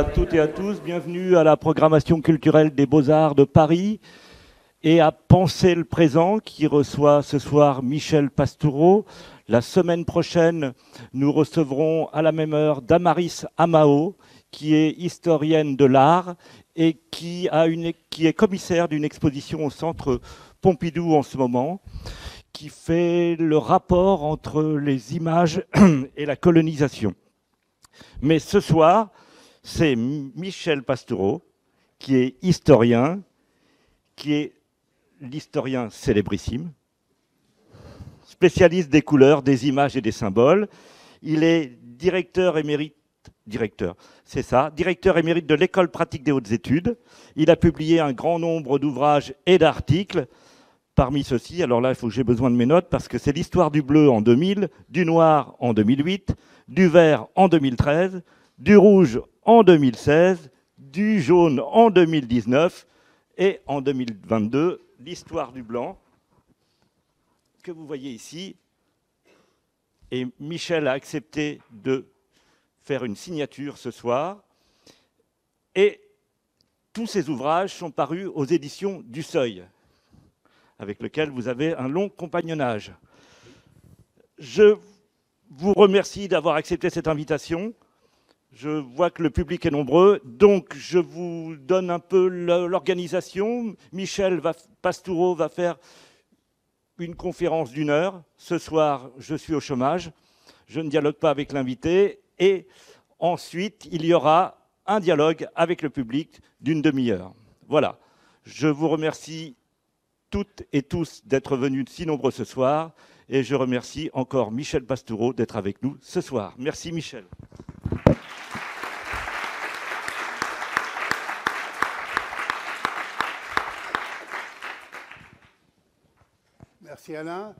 à toutes et à tous. Bienvenue à la programmation culturelle des Beaux-Arts de Paris et à Penser le présent qui reçoit ce soir Michel Pastoureau. La semaine prochaine, nous recevrons à la même heure Damaris Amao, qui est historienne de l'art et qui, qui est commissaire d'une exposition au centre Pompidou en ce moment, qui fait le rapport entre les images et la colonisation. Mais ce soir, c'est Michel Pastoureau, qui est historien, qui est l'historien célébrissime, spécialiste des couleurs, des images et des symboles. Il est directeur émérite, de l'école pratique des hautes études. Il a publié un grand nombre d'ouvrages et d'articles. Parmi ceux-ci, alors là, il faut que j'ai besoin de mes notes parce que c'est l'histoire du bleu en 2000, du noir en 2008, du vert en 2013, du rouge en 2016, du jaune en 2019 et en 2022, l'histoire du blanc que vous voyez ici. Et Michel a accepté de faire une signature ce soir. Et tous ces ouvrages sont parus aux éditions du Seuil, avec lequel vous avez un long compagnonnage. Je vous remercie d'avoir accepté cette invitation. Je vois que le public est nombreux, donc je vous donne un peu l'organisation. Michel Pastoureau va faire une conférence d'une heure. Ce soir, je suis au chômage. Je ne dialogue pas avec l'invité. Et ensuite, il y aura un dialogue avec le public d'une demi-heure. Voilà. Je vous remercie toutes et tous d'être venus si nombreux ce soir. Et je remercie encore Michel Pastoureau d'être avec nous ce soir. Merci Michel. Alain.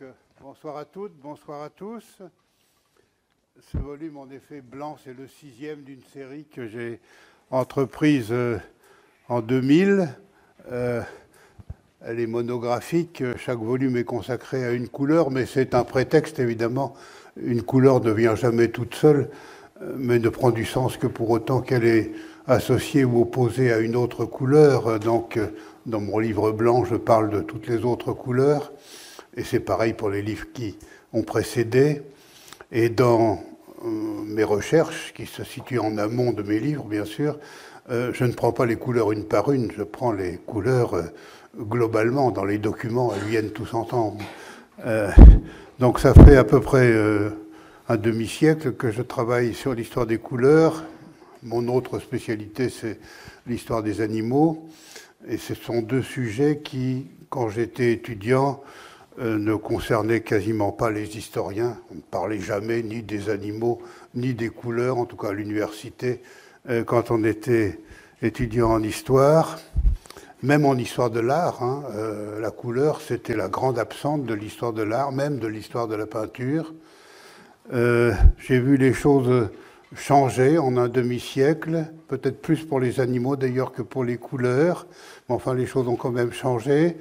Euh, bonsoir à toutes, bonsoir à tous. Ce volume, en effet, blanc, c'est le sixième d'une série que j'ai entreprise euh, en 2000. Elle est monographique, chaque volume est consacré à une couleur, mais c'est un prétexte évidemment. Une couleur ne vient jamais toute seule, mais ne prend du sens que pour autant qu'elle est associée ou opposée à une autre couleur. Donc dans mon livre blanc, je parle de toutes les autres couleurs, et c'est pareil pour les livres qui ont précédé. Et dans euh, mes recherches, qui se situent en amont de mes livres, bien sûr, euh, je ne prends pas les couleurs une par une, je prends les couleurs euh, globalement, dans les documents, elles viennent tous ensemble. Donc ça fait à peu près un demi-siècle que je travaille sur l'histoire des couleurs. Mon autre spécialité, c'est l'histoire des animaux. Et ce sont deux sujets qui, quand j'étais étudiant, euh, ne concernaient quasiment pas les historiens. On ne parlait jamais ni des animaux, ni des couleurs, en tout cas à l'université, quand on était étudiant en histoire. Même en histoire de l'art, hein, euh, la couleur, c'était la grande absente de l'histoire de l'art, même de l'histoire de la peinture. Euh, j'ai vu les choses changer en un demi-siècle, peut-être plus pour les animaux d'ailleurs que pour les couleurs, mais enfin les choses ont quand même changé.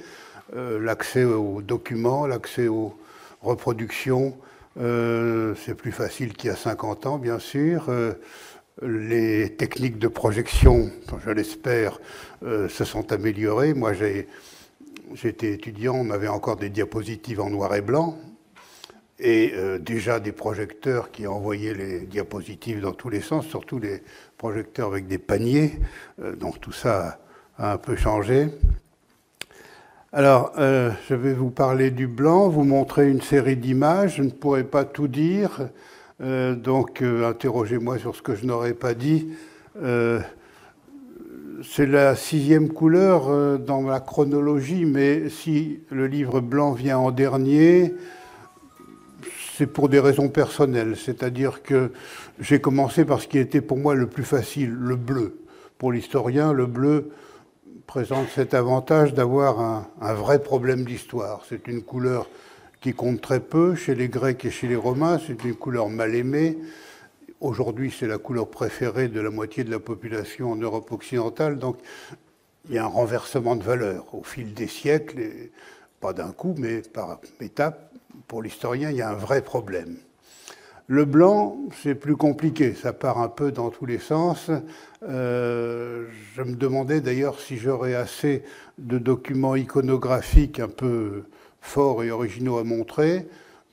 Euh, l'accès aux documents, l'accès aux reproductions, c'est plus facile qu'il y a 50 ans, bien sûr les techniques de projection, je l'espère, euh, se sont améliorées. Moi, j'étais étudiant, on avait encore des diapositives en noir et blanc, et euh, déjà des projecteurs qui envoyaient les diapositives dans tous les sens, surtout les projecteurs avec des paniers. Euh, donc tout ça un peu changé. Alors, je vais vous parler du blanc, vous montrer une série d'images. Je ne pourrai pas tout dire. Euh, donc, euh, interrogez-moi sur ce que je n'aurais pas dit. Euh, c'est la sixième couleur dans la chronologie, mais si le livre blanc vient en dernier, c'est pour des raisons personnelles. C'est-à-dire que j'ai commencé par ce qui était pour moi le plus facile, le bleu. Pour l'historien, le bleu présente cet avantage d'avoir un, vrai problème d'histoire. C'est une couleur qui compte très peu chez les Grecs et chez les Romains. C'est une couleur mal aimée. Aujourd'hui, c'est la couleur préférée de la moitié de la population en Europe occidentale. Donc, il y a un renversement de valeur au fil des siècles, pas d'un coup, mais par étapes. Pour l'historien, il y a un vrai problème. Le blanc, c'est plus compliqué, ça part un peu dans tous les sens. Euh, je me demandais d'ailleurs si j'aurais assez de documents iconographiques un peu forts et originaux à montrer.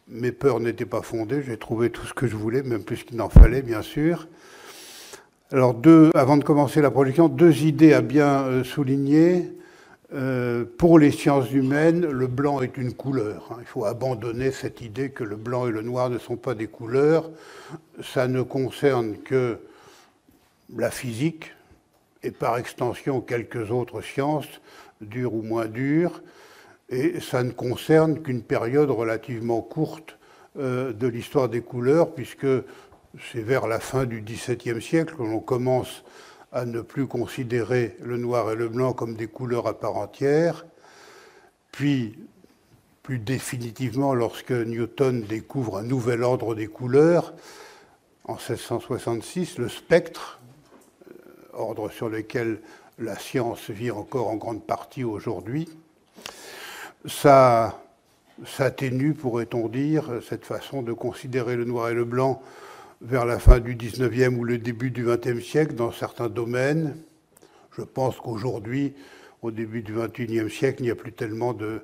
Mes peurs n'étaient pas fondées, j'ai trouvé tout ce que je voulais, même plus qu'il n'en fallait, bien sûr. Alors, deux, avant de commencer la projection, deux idées à bien euh, souligner. Euh, pour les sciences humaines, le blanc est une couleur. Il faut abandonner cette idée que le blanc et le noir ne sont pas des couleurs. Ça ne concerne que la physique et par extension quelques autres sciences, dures ou moins dures. Et ça ne concerne qu'une période relativement courte euh, de l'histoire des couleurs, puisque c'est vers la fin du XVIIe siècle que l'on commence à ne plus considérer le noir et le blanc comme des couleurs à part entière, puis plus définitivement lorsque Newton découvre un nouvel ordre des couleurs, en 1666, le spectre, euh, ordre sur lequel la science vit encore en grande partie aujourd'hui, ça s'atténue, pourrait-on dire, cette façon de considérer le noir et le blanc vers la fin du 19e ou le début du 20e siècle dans certains domaines. Je pense qu'aujourd'hui, au début du 21e siècle, il n'y a plus tellement de,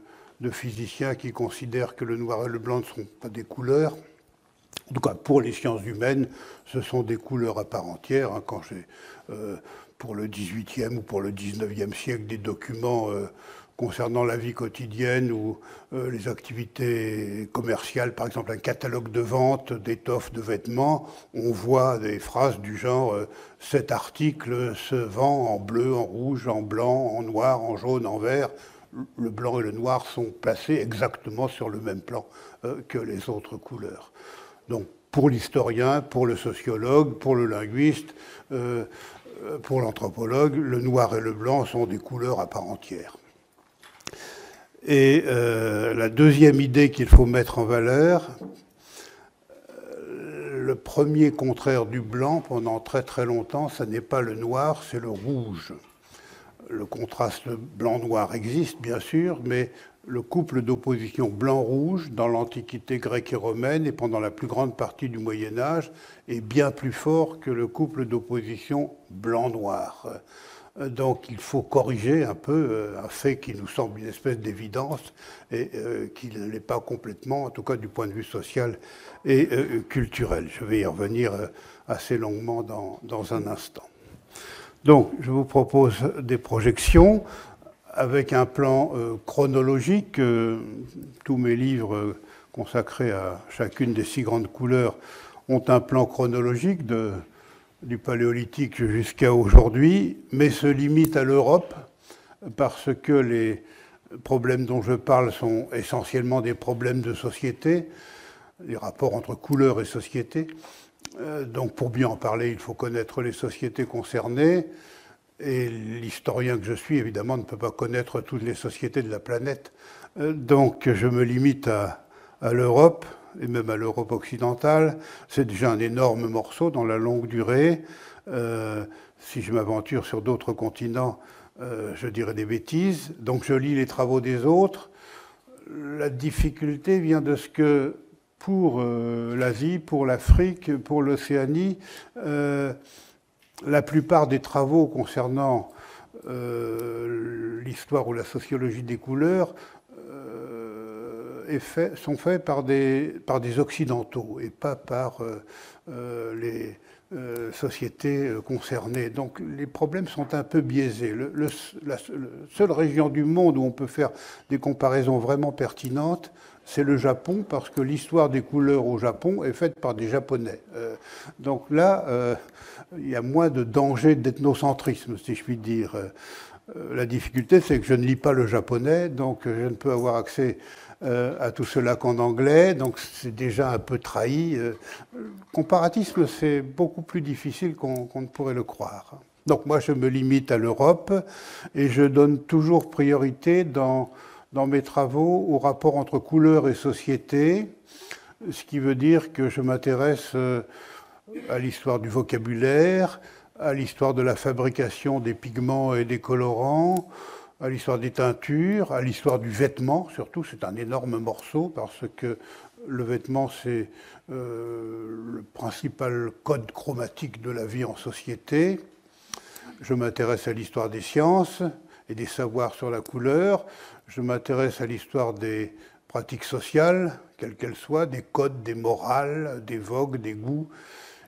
physiciens qui considèrent que le noir et le blanc ne sont pas des couleurs. En tout cas, pour les sciences humaines, ce sont des couleurs à part entière. Hein. quand j'ai, euh, pour le 18e ou pour le 19e siècle, des documents euh, concernant la vie quotidienne ou euh, les activités commerciales, par exemple un catalogue de vente d'étoffes de vêtements, on voit des phrases du genre euh, cet article se vend en bleu, en rouge, en blanc, en noir, en jaune, en vert. Le blanc et le noir sont placés exactement sur le même plan euh, que les autres couleurs. Donc pour l'historien, pour le sociologue, pour le linguiste, pour l'anthropologue, le noir et le blanc sont des couleurs à part entière. Et euh, la deuxième idée qu'il faut mettre en valeur, euh, le premier contraire du blanc pendant très très longtemps, ce n'est pas le noir, c'est le rouge. Le contraste blanc-noir existe bien sûr, mais le couple d'opposition blanc-rouge dans l'Antiquité grecque et romaine et pendant la plus grande partie du Moyen Âge est bien plus fort que le couple d'opposition blanc-noir. Euh, donc il faut corriger un peu euh, un fait qui nous semble une espèce d'évidence et euh, qui ne l'est pas complètement, en tout cas du point de vue social et culturel. Je vais y revenir assez longuement dans, dans, un instant. Donc je vous propose des projections avec un plan chronologique. tous mes livres consacrés à chacune des six grandes couleurs ont un plan chronologique de du paléolithique jusqu'à aujourd'hui, mais se limite à l'Europe parce que les problèmes dont je parle sont essentiellement des problèmes de société, les rapports entre couleurs et société. Euh, donc pour bien en parler, il faut connaître les sociétés concernées. Et l'historien que je suis, évidemment, ne peut pas connaître toutes les sociétés de la planète. Euh, donc je me limite à, à l'Europe et même à l'Europe occidentale. C'est déjà un énorme morceau dans la longue durée. Euh, si je m'aventure sur d'autres continents, euh, je dirais des bêtises. Donc je lis les travaux des autres. La difficulté vient de ce que pour euh, l'Asie, pour l'Afrique, pour l'Océanie, la plupart des travaux concernant l'histoire ou la sociologie des couleurs sont faits par des, Occidentaux et pas par euh, euh, les euh, sociétés concernées. Donc les problèmes sont un peu biaisés. la, seule région du monde où on peut faire des comparaisons vraiment pertinentes, c'est le Japon, parce que l'histoire des couleurs au Japon est faite par des Japonais. donc là, il y a moins de danger d'ethnocentrisme, si je puis dire. la difficulté, c'est que je ne lis pas le japonais, donc je ne peux avoir accès euh, à tout cela qu'en anglais, donc c'est déjà un peu trahi. Euh, comparatisme, c'est beaucoup plus difficile qu'on ne pourrait le croire. Donc moi, je me limite à l'Europe et je donne toujours priorité dans, dans mes travaux au rapport entre couleur et société, ce qui veut dire que je m'intéresse euh, à l'histoire du vocabulaire, à l'histoire de la fabrication des pigments et des colorants, à l'histoire des teintures, à l'histoire du vêtement, surtout, c'est un énorme morceau parce que le vêtement, c'est le principal code chromatique de la vie en société. Je m'intéresse à l'histoire des sciences et des savoirs sur la couleur. Je m'intéresse à l'histoire des pratiques sociales, quelles qu'elles soient, des codes, des morales, des vogues, des goûts,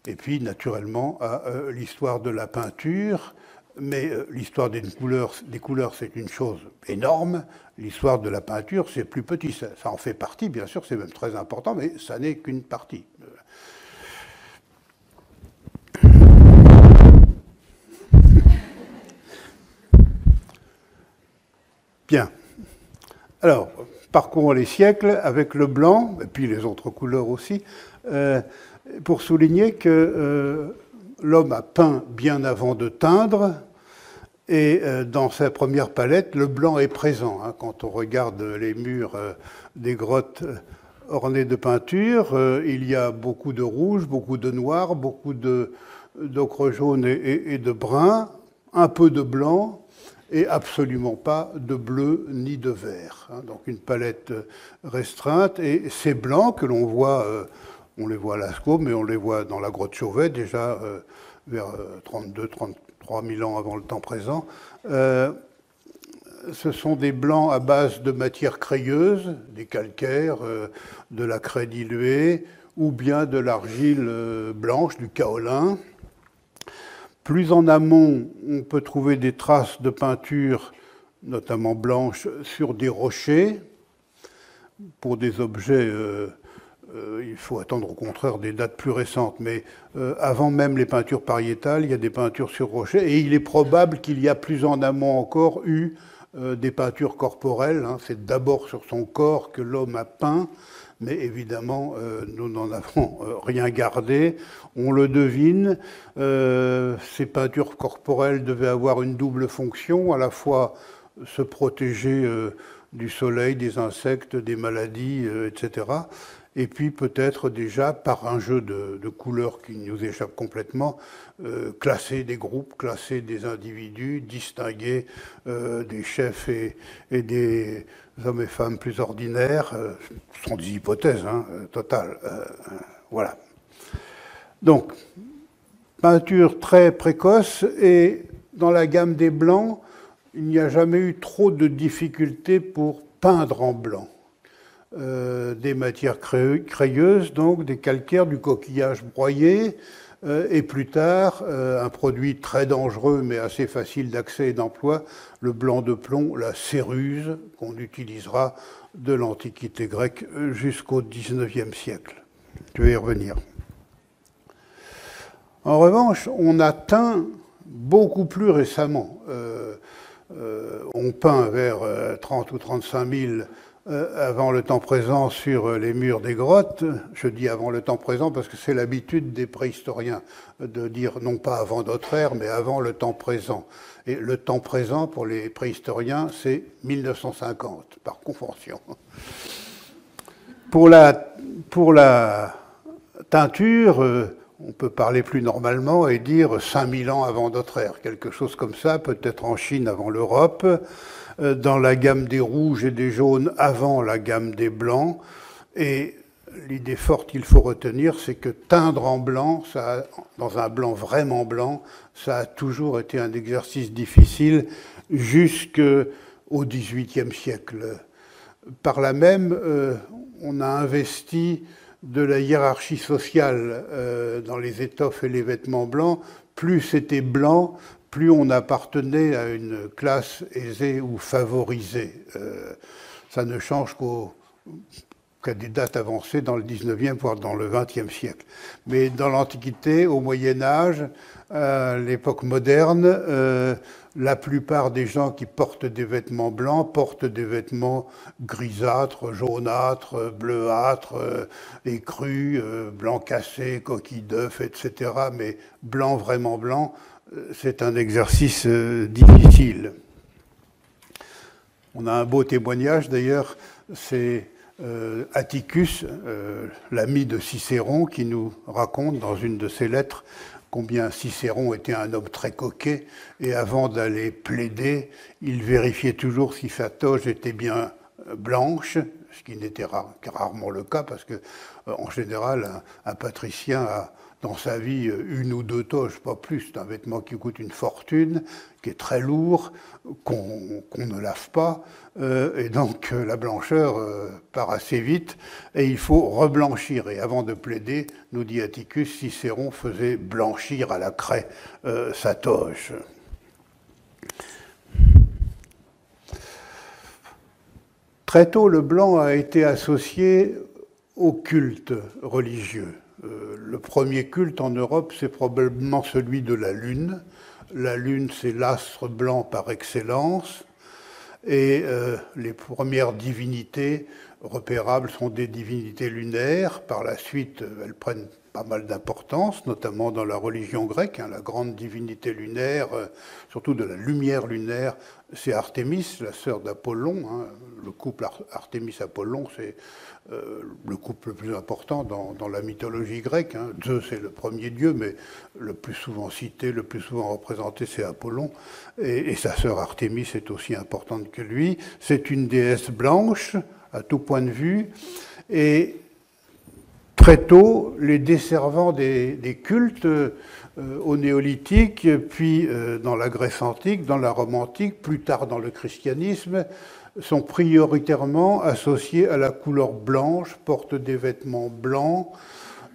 et puis naturellement à euh, l'histoire de la peinture. Mais euh, l'histoire des couleurs, des couleurs c'est une chose énorme. L'histoire de la peinture, c'est plus petit. Ça, en fait partie, bien sûr, c'est même très important, mais ça n'est qu'une partie. Bien. Alors, parcourons les siècles avec le blanc, et puis les autres couleurs aussi, euh, pour souligner que euh, l'homme a peint bien avant de teindre, et euh, dans sa première palette, le blanc est présent. Hein. quand on regarde les murs des grottes ornées de peinture, il y a beaucoup de rouge, beaucoup de noir, beaucoup d'ocre jaune et de brun, un peu de blanc, et absolument pas de bleu ni de vert. Hein. donc une palette restreinte. Et ces blancs que l'on voit, euh, on les voit à Lascaux, mais on les voit dans la grotte Chauvet déjà euh, vers 32, 33 000 ans avant le temps présent. Euh, ce sont des blancs à base de matière crayeuse, des calcaires, de la craie diluée, ou bien de l'argile blanche, du kaolin. Plus en amont, on peut trouver des traces de peinture, notamment blanches, sur des rochers. Pour des objets, euh, euh, il faut attendre au contraire des dates plus récentes. Mais euh, avant même les peintures pariétales, il y a des peintures sur rochers. Et il est probable qu'il y a plus en amont encore eu des peintures corporelles. Hein. C'est d'abord sur son corps que l'homme a peint mais évidemment, euh, nous n'en avons euh, rien gardé. On le devine, euh, ces peintures corporelles devaient avoir une double fonction, à la fois se protéger du soleil, des insectes, des maladies, etc. Et puis peut-être déjà par un jeu de, couleurs qui nous échappe complètement, classer des groupes, classer des individus, distinguer des chefs et des hommes et femmes plus ordinaires, euh, ce sont des hypothèses hein, euh, totales. Euh, voilà. Donc, peinture très précoce et dans la gamme des blancs, il n'y a jamais eu trop de difficultés pour peindre en blanc. Des matières crayeuses, donc des calcaires, du coquillage broyé, euh, et plus tard, euh, un produit très dangereux mais assez facile d'accès et d'emploi, le blanc de plomb, la céruse, qu'on utilisera de l'Antiquité grecque jusqu'au XIXe siècle. Je vais y revenir. En revanche, on a teint beaucoup plus récemment. Euh, on peint vers 30 ou 35 000 euh, avant le temps présent sur les murs des grottes. Je dis avant le temps présent parce que c'est l'habitude des préhistoriens de dire non pas avant notre ère, mais avant le temps présent. Et le temps présent pour les préhistoriens, c'est 1950, par convention. Pour la, pour la teinture, euh, on peut parler plus normalement et dire 5000 ans avant notre ère, quelque chose comme ça, peut-être en Chine avant l'Europe. Euh, dans la gamme des rouges et des jaunes avant la gamme des blancs. Et l'idée forte qu'il faut retenir, c'est que teindre en blanc, ça, dans un blanc vraiment blanc, ça a toujours été un exercice difficile jusqu'au XVIIIe siècle. Par là même, euh, on a investi de la hiérarchie sociale euh, dans les étoffes et les vêtements blancs. Plus c'était blanc, plus on appartenait à une classe aisée ou favorisée. Euh, ça ne change qu'à des dates avancées dans le 19e, voire dans le 20e siècle. Mais dans l'Antiquité, au Moyen Âge, à l'époque moderne, euh, la plupart des gens qui portent des vêtements blancs portent des vêtements grisâtres, jaunâtres, bleuâtres, euh, écrus, blanc cassé, coquilles d'œufs, etc. Mais blanc, vraiment blanc, c'est un exercice euh, difficile. On a un beau témoignage d'ailleurs, c'est euh, Atticus, euh, l'ami de Cicéron, qui nous raconte dans une de ses lettres combien Cicéron était un homme très coquet, et avant d'aller plaider, il vérifiait toujours si sa toge était bien blanche, ce qui n'était rarement le cas, parce que en général, un patricien a dans sa vie une ou deux toches, pas plus. C'est un vêtement qui coûte une fortune, qui est très lourd, qu'on ne lave pas. Euh, et donc euh, la blancheur euh, part assez vite et il faut reblanchir. Et avant de plaider, nous dit Atticus, Cicéron faisait blanchir à la craie sa toge. Très tôt, le blanc a été associé au culte religieux. Euh, le premier culte en Europe, c'est probablement celui de la Lune. La Lune, c'est l'astre blanc par excellence. Et euh, les premières divinités repérables sont des divinités lunaires. Par la suite, elles prennent pas mal d'importance, notamment dans la religion grecque. Hein, la grande divinité lunaire, euh, surtout de la lumière lunaire, c'est Artémis, la sœur d'Apollon. Hein. Le couple Artémis-Apollon, c'est euh, le couple le plus important dans, la mythologie grecque. Hein. Zeus est le premier dieu, mais le plus souvent cité, le plus souvent représenté, c'est Apollon. Et, sa sœur Artémis est aussi importante que lui. C'est une déesse blanche, à tout point de vue. Et très tôt, les desservants des, cultes euh, au néolithique, puis euh, dans la Grèce antique, dans la Rome antique, plus tard dans le christianisme, sont prioritairement associés à la couleur blanche, portent des vêtements blancs.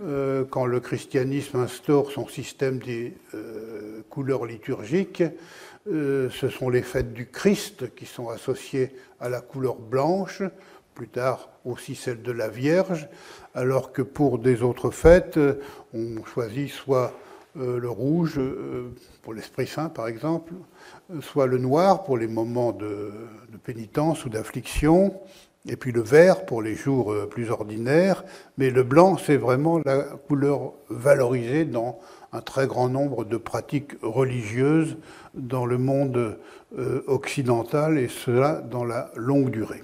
Euh, quand le christianisme instaure son système des euh, couleurs liturgiques, euh, ce sont les fêtes du Christ qui sont associées à la couleur blanche, plus tard aussi celle de la Vierge, alors que pour des autres fêtes, on choisit soit le rouge pour l'Esprit Saint par exemple, soit le noir pour les moments de, pénitence ou d'affliction, et puis le vert pour les jours euh, plus ordinaires, mais le blanc, c'est vraiment la couleur valorisée dans un très grand nombre de pratiques religieuses dans le monde euh, occidental, et cela dans la longue durée.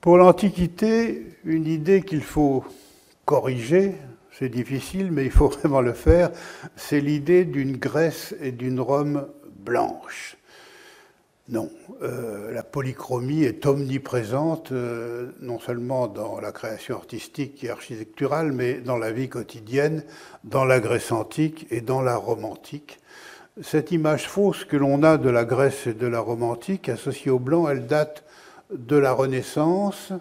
Pour l'Antiquité, une idée qu'il faut corriger, c'est difficile, mais il faut vraiment le faire, c'est l'idée d'une Grèce et d'une Rome blanche. Non, euh, la polychromie est omniprésente, euh, non seulement dans la création artistique et architecturale, mais dans la vie quotidienne, dans la Grèce antique et dans la Rome antique. Cette image fausse que l'on a de la Grèce et de la Rome antique, associée au blanc, elle date de la Renaissance,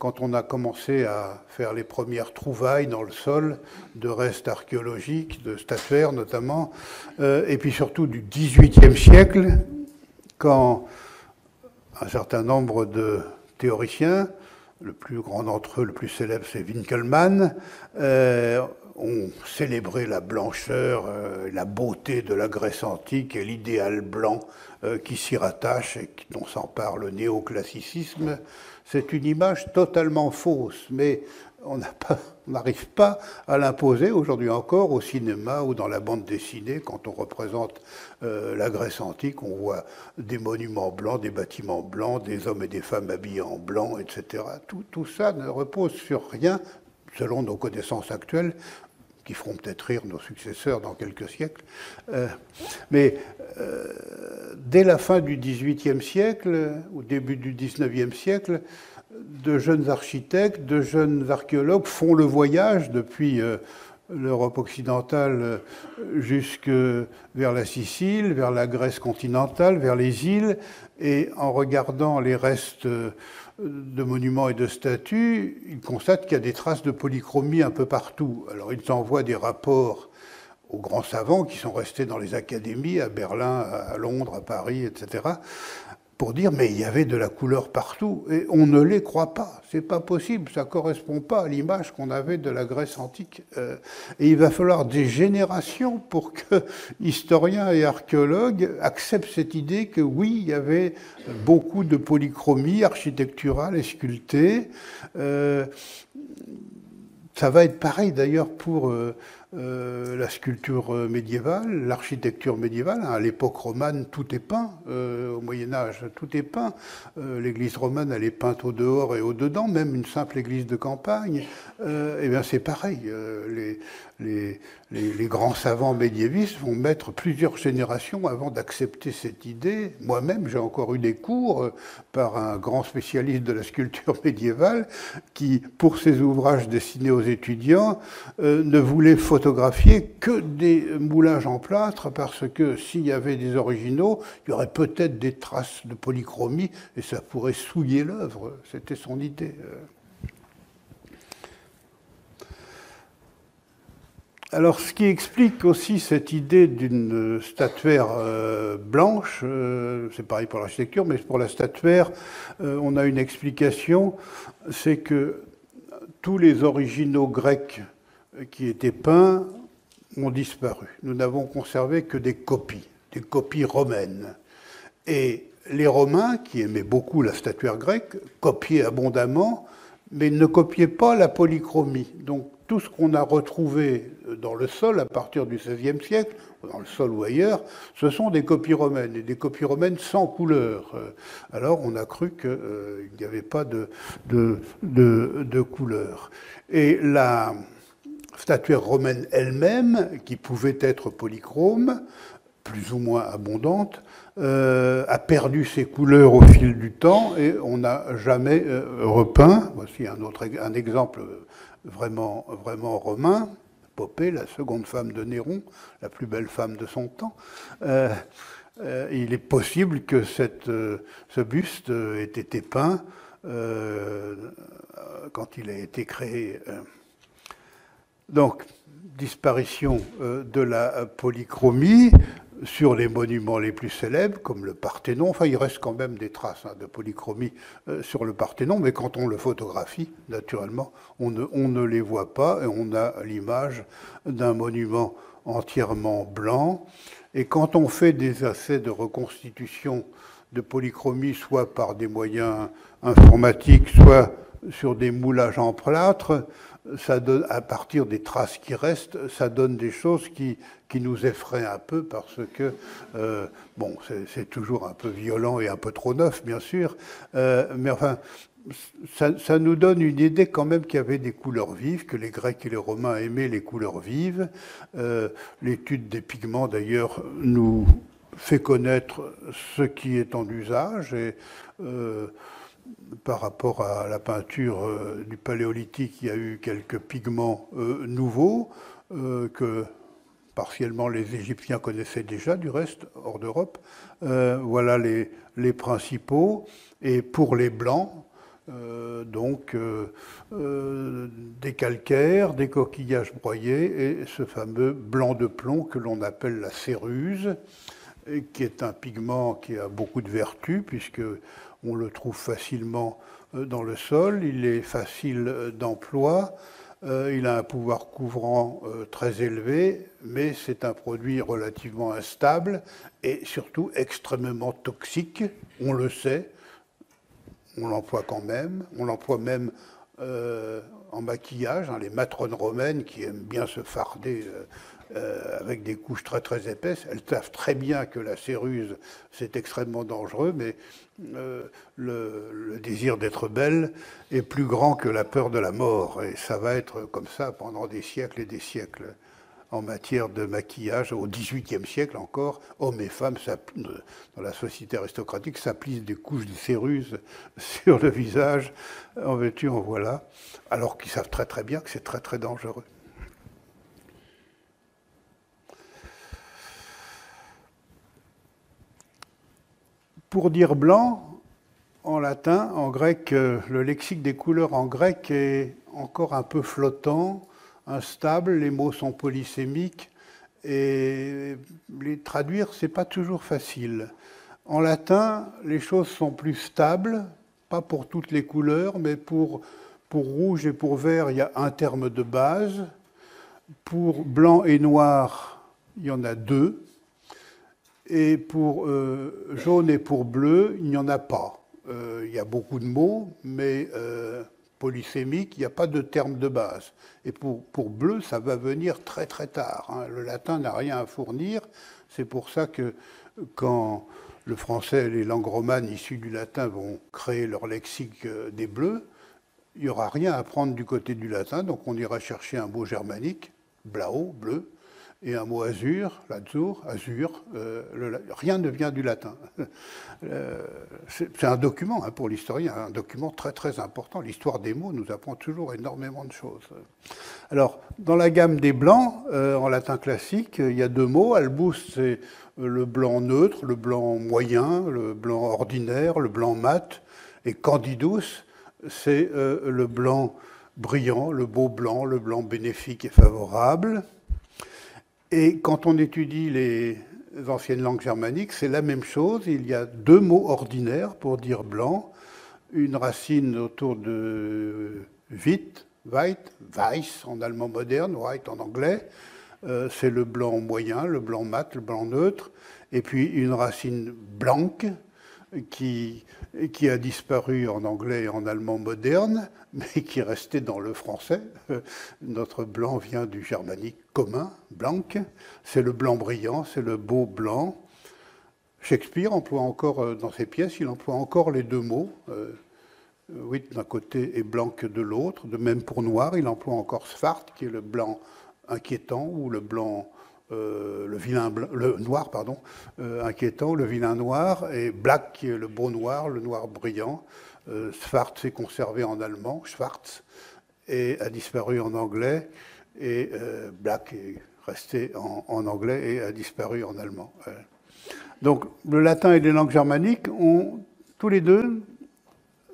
quand on a commencé à faire les premières trouvailles dans le sol de restes archéologiques, de statuaires notamment, euh, et puis surtout du XVIIIe siècle, quand un certain nombre de théoriciens, le plus grand d'entre eux, le plus célèbre, c'est Winkelmann, euh, ont célébré la blancheur, euh, la beauté de la Grèce antique et l'idéal blanc qui s'y rattache et dont s'empare le néoclassicisme c'est une image totalement fausse, mais on n'arrive pas à l'imposer aujourd'hui encore au cinéma ou dans la bande dessinée. Quand on représente euh, la Grèce antique, on voit des monuments blancs, des bâtiments blancs, des hommes et des femmes habillés en blanc, etc. Tout, ça ne repose sur rien, selon nos connaissances actuelles, qui feront peut-être rire nos successeurs dans quelques siècles. Euh, mais euh, dès la fin du XVIIIe siècle, au début du XIXe siècle, de jeunes architectes, de jeunes archéologues font le voyage depuis euh, l'Europe occidentale jusque vers la Sicile, vers la Grèce continentale, vers les îles, et en regardant les restes de monuments et de statues, ils constatent qu'il y a des traces de polychromie un peu partout. Alors ils envoient des rapports aux grands savants qui sont restés dans les académies, à Berlin, à Londres, à Paris, etc., pour dire mais il y avait de la couleur partout et on ne les croit pas. C'est pas possible, ça correspond pas à l'image qu'on avait de la Grèce antique. Euh, et il va falloir des générations pour que historiens et archéologues acceptent cette idée que oui, il y avait beaucoup de polychromie architecturale et sculptée. Euh, ça va être pareil d'ailleurs pour euh, euh, la sculpture euh, médiévale, l'architecture médiévale. À l'époque romane, tout est peint. Euh, au Moyen Âge, tout est peint. L'église romane, elle est peinte au dehors et au dedans. Même une simple église de campagne, eh bien c'est pareil. Les, grands savants médiévistes vont mettre plusieurs générations avant d'accepter cette idée. Moi-même, j'ai encore eu des cours par un grand spécialiste de la sculpture médiévale qui, pour ses ouvrages destinés aux étudiants, ne voulait photographier que des moulages en plâtre parce que s'il y avait des originaux, il y aurait peut-être des traces de polychromie et ça pourrait souiller l'œuvre. C'était son idée. Alors, ce qui explique aussi cette idée d'une statuaire euh, blanche, euh, c'est pareil pour l'architecture, mais pour la statuaire, euh, on a une explication, c'est que tous les originaux grecs qui étaient peints ont disparu. Nous n'avons conservé que des copies, des copies romaines. Et les Romains, qui aimaient beaucoup la statuaire grecque, copiaient abondamment, mais ne copiaient pas la polychromie. Donc tout ce qu'on a retrouvé dans le sol à partir du XVIe siècle, dans le sol ou ailleurs, ce sont des copies romaines, et des copies romaines sans couleur. Alors on a cru qu'il euh, n'y avait pas de, de, couleur. Et la, statuaire romaine elle-même, qui pouvait être polychrome, plus ou moins abondante, euh, a perdu ses couleurs au fil du temps et on n'a jamais euh, repeint. Voici un autre exemple vraiment, vraiment romain. La seconde femme de Néron, la plus belle femme de son temps. Euh, il est possible que cette, ce buste ait été peint quand il a été créé. Donc, disparition euh, de la polychromie sur les monuments les plus célèbres, comme le Parthénon. Enfin, il reste quand même des traces hein, de polychromie euh, sur le Parthénon, mais quand on le photographie, naturellement, on ne, on ne les voit pas et on a l'image d'un monument entièrement blanc. Et quand on fait des essais de reconstitution de polychromie, soit par des moyens informatiques, soit sur des moulages en plâtre, à partir des traces qui restent, ça donne des choses qui, qui nous effraient un peu parce que, euh, bon, c'est toujours un peu violent et un peu trop neuf, bien sûr, euh, mais enfin, ça, ça, nous donne une idée quand même qu'il y avait des couleurs vives, que les Grecs et les Romains aimaient les couleurs vives. Euh, l'étude des pigments, d'ailleurs, nous fait connaître ce qui est en usage et par rapport à la peinture euh, du paléolithique, il y a eu quelques pigments euh, nouveaux euh, que partiellement les Égyptiens connaissaient déjà, du reste, hors d'Europe. voilà les, les, principaux. Et pour les blancs, donc des calcaires, des coquillages broyés et ce fameux blanc de plomb que l'on appelle la céruse, qui est un pigment qui a beaucoup de vertus, puisque on le trouve facilement euh, dans le sol, il est facile euh, d'emploi, euh, il a un pouvoir couvrant très élevé, mais c'est un produit relativement instable et surtout extrêmement toxique, on le sait, on l'emploie quand même, on l'emploie même en maquillage, hein, les matrones romaines qui aiment bien se farder euh, avec des couches très très épaisses. Elles savent très bien que la céruse, c'est extrêmement dangereux, mais euh, le, désir d'être belle est plus grand que la peur de la mort. Et ça va être comme ça pendant des siècles et des siècles. En matière de maquillage, au XVIIIe siècle encore, hommes et femmes, dans la société aristocratique, s'applissent des couches de céruse sur le visage, en veux-tu, en voilà, alors qu'ils savent très très bien que c'est très très dangereux. Pour dire blanc, en latin, en grec, euh, le lexique des couleurs en grec est encore un peu flottant, instable, les mots sont polysémiques et les traduire, c'est pas toujours facile. En latin, les choses sont plus stables, pas pour toutes les couleurs, mais pour, pour rouge et pour vert, il y a un terme de base. Pour blanc et noir, il y en a deux. Et pour euh, jaune et pour bleu, il n'y en a pas. Euh, il y a beaucoup de mots, mais euh, polysémique, il n'y a pas de terme de base. Et pour, bleu, ça va venir très très tard. Hein. Le latin n'a rien à fournir. C'est pour ça que quand le français et les langues romanes issues du latin vont créer leur lexique euh, des bleus, il n'y aura rien à prendre du côté du latin, donc on ira chercher un mot germanique, blau, bleu, et un mot azur, l'azur, azur, euh, rien ne vient du latin. Euh, c'est un document hein, pour l'historien, un document très très important. L'histoire des mots nous apprend toujours énormément de choses. Alors, dans la gamme des blancs, euh, en latin classique, il y a deux mots. Albus, c'est le blanc neutre, le blanc moyen, le blanc ordinaire, le blanc mat. Et candidus, c'est le blanc brillant, le beau blanc, le blanc bénéfique et favorable. Et quand on étudie les anciennes langues germaniques, c'est la même chose. Il y a deux mots ordinaires pour dire blanc, une racine autour de vit, weit, weiß en allemand moderne, white en anglais. Euh, c'est le blanc moyen, le blanc mat, le blanc neutre. Et puis une racine blanque qui a disparu en anglais et en allemand moderne, mais qui est resté dans le français. Notre blanc vient du germanique commun, blanc. C'est le blanc brillant, c'est le beau blanc. Shakespeare emploie encore euh, dans ses pièces, il emploie encore les deux mots. Euh, oui, d'un côté et blanc de l'autre. De même pour noir, il emploie encore svart, qui est le blanc inquiétant ou le blanc euh, le vilain le noir pardon, euh, inquiétant, le vilain noir, et black qui est le beau noir, le noir brillant. Euh, Schwarz est conservé en allemand, Schwarz, et a disparu en anglais, et black est resté en, anglais et a disparu en allemand. Donc le latin et les langues germaniques ont tous les deux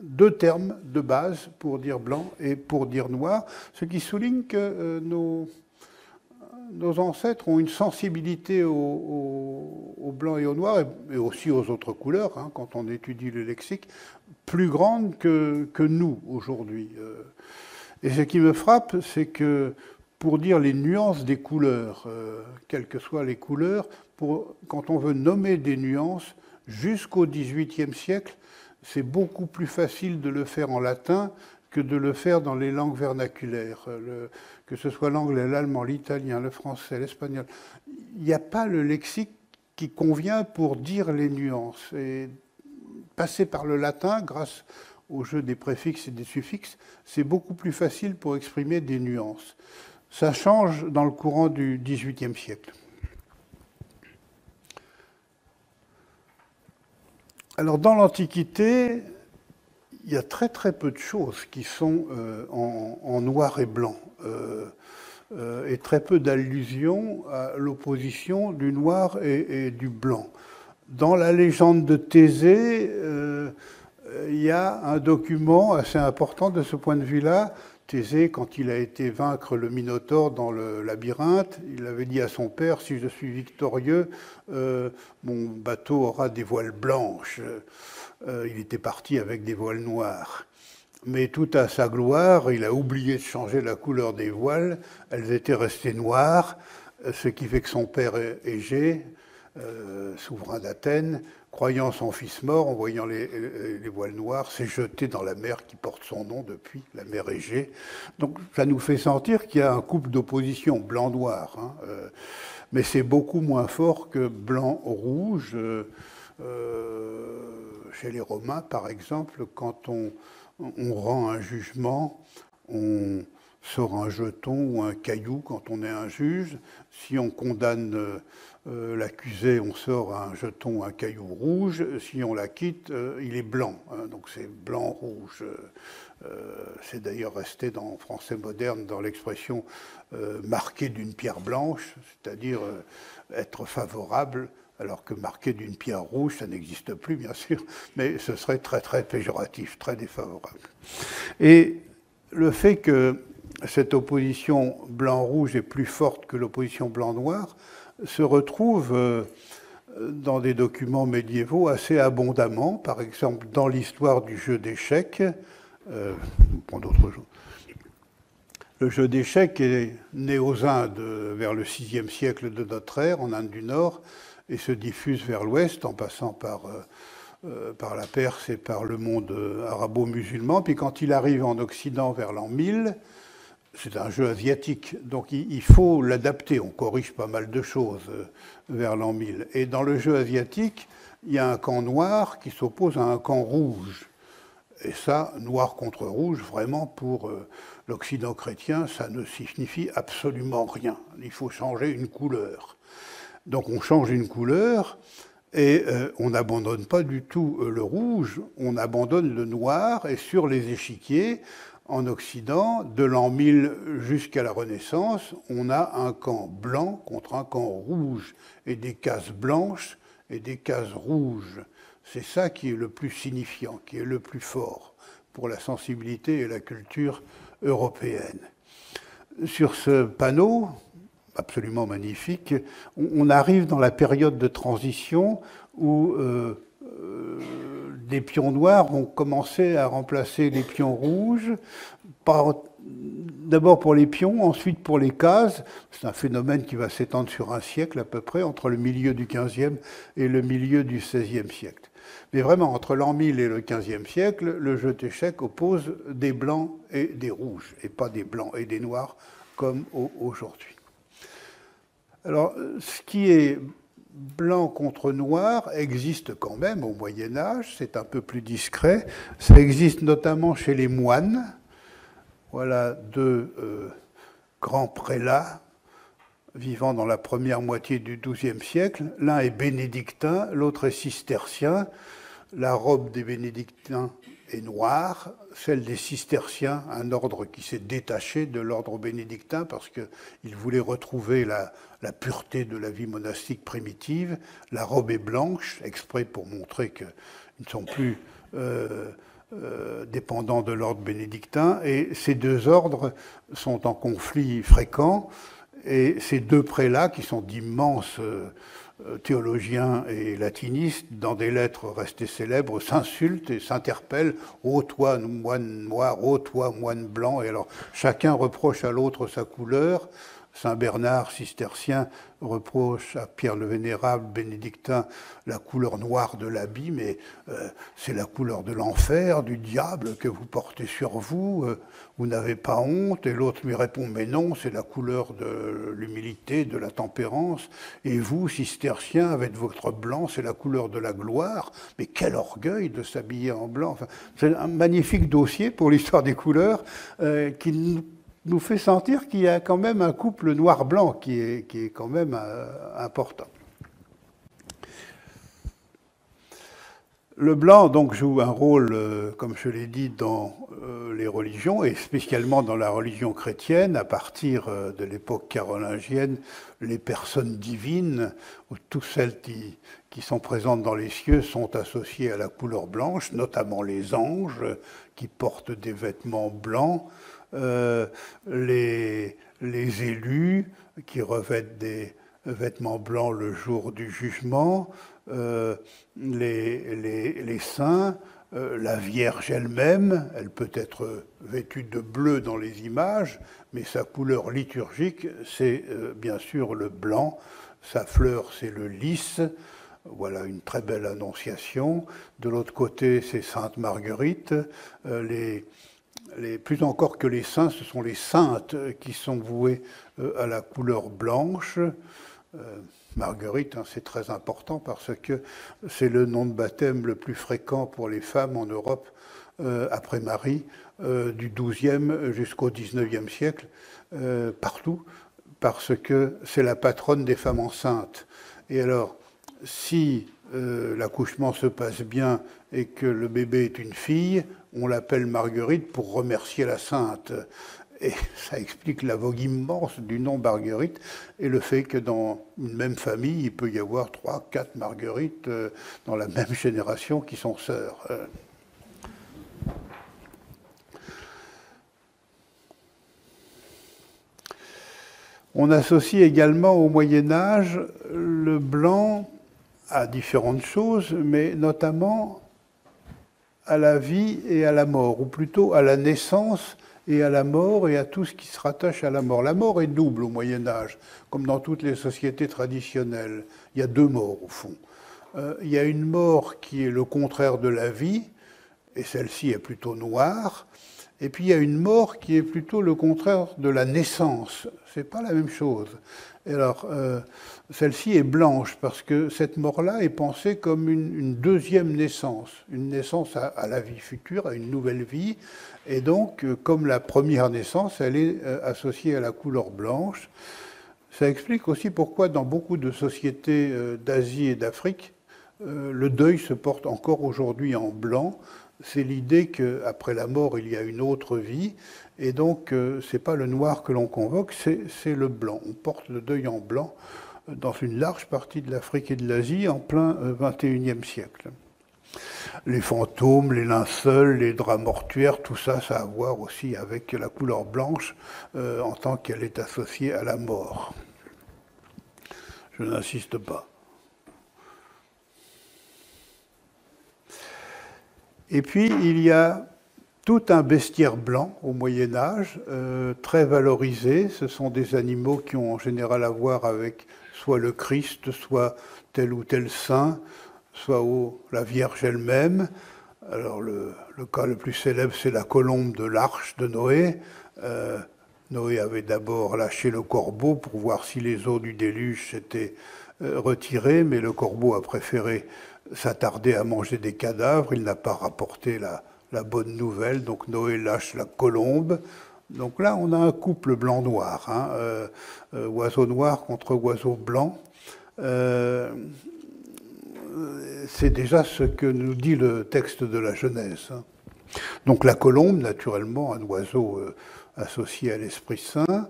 deux termes de base pour dire blanc et pour dire noir, ce qui souligne que nos nos ancêtres ont une sensibilité au, blanc et au noir, et, aussi aux autres couleurs, hein, quand on étudie le lexique, plus grande que, nous aujourd'hui. Euh. Et ce qui me frappe, c'est que pour dire les nuances des couleurs, euh, quelles que soient les couleurs, quand on veut nommer des nuances, jusqu'au XVIIIe siècle, c'est beaucoup plus facile de le faire en latin que de le faire dans les langues vernaculaires, que ce soit l'anglais, l'allemand, l'italien, le français, l'espagnol. Il n'y a pas le lexique qui convient pour dire les nuances. Et passer par le latin, grâce au jeu des préfixes et des suffixes, c'est beaucoup plus facile pour exprimer des nuances. Ça change dans le courant du XVIIIe siècle. Alors dans l'Antiquité, il y a très très peu de choses qui sont euh, en, noir et blanc euh, euh, et très peu d'allusions à l'opposition du noir et, du blanc. Dans la légende de Thésée, il y a un document assez important de ce point de vue-là. Thésée, quand il a été vaincre le Minotaure dans le labyrinthe, il avait dit à son père, si je suis victorieux, mon bateau aura des voiles blanches. Euh, il était parti avec des voiles noires. Mais tout à sa gloire, il a oublié de changer la couleur des voiles. Elles étaient restées noires, euh, ce qui fait que son père Égée, euh, souverain d'Athènes, croyant son fils mort, en voyant les, voiles noires, s'est jeté dans la mer qui porte son nom depuis, la mer Égée. Donc ça nous fait sentir qu'il y a un couple d'opposition blanc-noir. Hein, mais c'est beaucoup moins fort que blanc-rouge. Chez les Romains, par exemple, quand on, rend un jugement, on sort un jeton ou un caillou quand on est un juge. Si on condamne euh, l'accusé, on sort un jeton ou un caillou rouge. Si on l'acquitte, euh, il est blanc. Hein. donc c'est blanc-rouge. c'est d'ailleurs resté dans français moderne dans l'expression marqué d'une pierre blanche, c'est-à-dire être favorable alors que marqué d'une pierre rouge, ça n'existe plus, bien sûr, mais ce serait très, très péjoratif, très défavorable. Et le fait que cette opposition blanc-rouge est plus forte que l'opposition blanc-noir se retrouve euh, dans des documents médiévaux assez abondamment, par exemple dans l'histoire du jeu d'échecs, euh, d'autres choses. Le jeu d'échecs est né aux Indes vers le VIe siècle de notre ère, en Inde du Nord, et se diffuse vers l'ouest en passant par euh, par la Perse et par le monde arabo-musulman. Puis quand il arrive en Occident vers l'an 1000, c'est un jeu asiatique, donc il faut l'adapter. On corrige pas mal de choses vers l'an 1000. Et dans le jeu asiatique, il y a un camp noir qui s'oppose à un camp rouge. Et ça, noir contre rouge, vraiment, pour euh, l'Occident chrétien, ça ne signifie absolument rien. Il faut changer une couleur. Donc on change une couleur et euh, on n'abandonne pas du tout euh, le rouge, on abandonne le noir. Et sur les échiquiers, en Occident, de l'an 1000 jusqu'à la Renaissance, on a un camp blanc contre un camp rouge et des cases blanches et des cases rouges. C'est ça qui est le plus signifiant, qui est le plus fort pour la sensibilité et la culture européenne. Sur ce panneau, absolument magnifique, on arrive dans la période de transition où euh, euh, des pions noirs vont commencer à remplacer les pions rouges, d'abord pour les pions, ensuite pour les cases. C'est un phénomène qui va s'étendre sur un siècle à peu près, entre le milieu du XVe et le milieu du XVIe siècle. Mais vraiment, entre l'an 1000 et le XVe siècle, le jeu d'échecs oppose des blancs et des rouges, et pas des blancs et des noirs comme aujourd'hui. Alors, ce qui est blanc contre noir existe quand même au Moyen Âge, c'est un peu plus discret. Ça existe notamment chez les moines. Voilà deux euh, grands prélats vivant dans la première moitié du XIIe siècle. L'un est bénédictin, l'autre est cistercien. La robe des bénédictins est noire, celle des cisterciens, un ordre qui s'est détaché de l'ordre bénédictin parce qu'il voulait retrouver la, pureté de la vie monastique primitive. La robe est blanche, exprès pour montrer qu'ils ne sont plus euh, euh, dépendants de l'ordre bénédictin. Et ces deux ordres sont en conflit fréquent. Et ces deux prélats, qui sont d'immenses euh, théologiens et latinistes, dans des lettres restées célèbres, s'insultent et s'interpellent Ô toi, moine noir, ô toi, moine blanc. Et alors, chacun reproche à l'autre sa couleur. Saint Bernard, cistercien, reproche à Pierre le Vénérable, bénédictin, la couleur noire de l'habit, mais euh, c'est la couleur de l'enfer, du diable que vous portez sur vous, euh, vous n'avez pas honte, et l'autre lui répond, mais non, c'est la couleur de l'humilité, de la tempérance, et vous, cistercien, avec votre blanc, c'est la couleur de la gloire, mais quel orgueil de s'habiller en blanc. Enfin, c'est un magnifique dossier pour l'histoire des couleurs euh, qui fait sentir qu'il y a quand même un couple noir-blanc qui est, quand même euh, important. Le blanc donc joue un rôle, euh, comme je l'ai dit, dans euh, les religions et spécialement dans la religion chrétienne. À partir de l'époque carolingienne, les personnes divines, ou toutes celles qui, sont présentes dans les cieux, sont associées à la couleur blanche, notamment les anges qui portent des vêtements blancs. Euh, les, élus qui revêtent des vêtements blancs le jour du jugement, euh, les, les, saints, euh, la Vierge elle-même, elle peut être vêtue de bleu dans les images, mais sa couleur liturgique, c'est bien sûr le blanc, sa fleur, c'est le lys. Voilà une très belle annonciation. De l'autre côté, c'est Sainte Marguerite. les, plus encore que les saints, ce sont les saintes qui sont vouées euh, à la couleur blanche. Euh, Marguerite, hein, c'est très important parce que c'est le nom de baptême le plus fréquent pour les femmes en Europe euh, après Marie, du XIIe jusqu'au XIXe siècle, partout, parce que c'est la patronne des femmes enceintes. Et alors, si l'accouchement se passe bien et que le bébé est une fille, on l'appelle Marguerite pour remercier la sainte. Et ça explique la vogue immense du nom Marguerite et le fait que dans une même famille, il peut y avoir trois, quatre Marguerites euh, dans la même génération qui sont sœurs. Euh. On associe également au Moyen Âge le blanc à différentes choses, mais notamment à la vie et à la mort, ou plutôt à la naissance et à la mort et à tout ce qui se rattache à la mort. La mort est double au Moyen Âge, comme dans toutes les sociétés traditionnelles. Il y a deux morts au fond. euh, il y a une mort qui est le contraire de la vie, et celle-ci est plutôt noire. Et puis il y a une mort qui est plutôt le contraire de la naissance. C'est pas la même chose. Alors, euh, celle-ci est blanche parce que cette mort-là est pensée comme une, deuxième naissance, une naissance à, la vie future, à une nouvelle vie. Et donc, euh, comme la première naissance, elle est euh, associée à la couleur blanche. Ça explique aussi pourquoi dans beaucoup de sociétés d'Asie et d'Afrique, le deuil se porte encore aujourd'hui en blanc. C'est l'idée qu'après la mort, il y a une autre vie et donc, euh, ce n'est pas le noir que l'on convoque, c'est le blanc. On porte le deuil en blanc euh, dans une large partie de l'Afrique et de l'Asie en plein XXIe euh, siècle. Les fantômes, les linceuls, les draps mortuaires, tout ça, ça a à voir aussi avec la couleur blanche en tant qu'elle est associée à la mort. Je n'insiste pas. Et puis, il y a tout un bestiaire blanc au Moyen Âge, euh, très valorisé. Ce sont des animaux qui ont en général à voir avec soit le Christ, soit tel ou tel saint, soit la Vierge elle-même. Alors le, cas le plus célèbre, c'est la colombe de l'arche de Noé. Euh, Noé avait d'abord lâché le corbeau pour voir si les eaux du déluge s'étaient euh, retirées, mais le corbeau a préféré s'attarder à manger des cadavres. Il n'a pas rapporté la, la bonne nouvelle. Donc Noé lâche la colombe. Donc là, on a un couple blanc-noir, hein, euh, euh, oiseau noir contre oiseau blanc. Euh, c'est déjà ce que nous dit le texte de la Genèse. Hein. Donc la colombe, naturellement, un oiseau associé à l'Esprit Saint.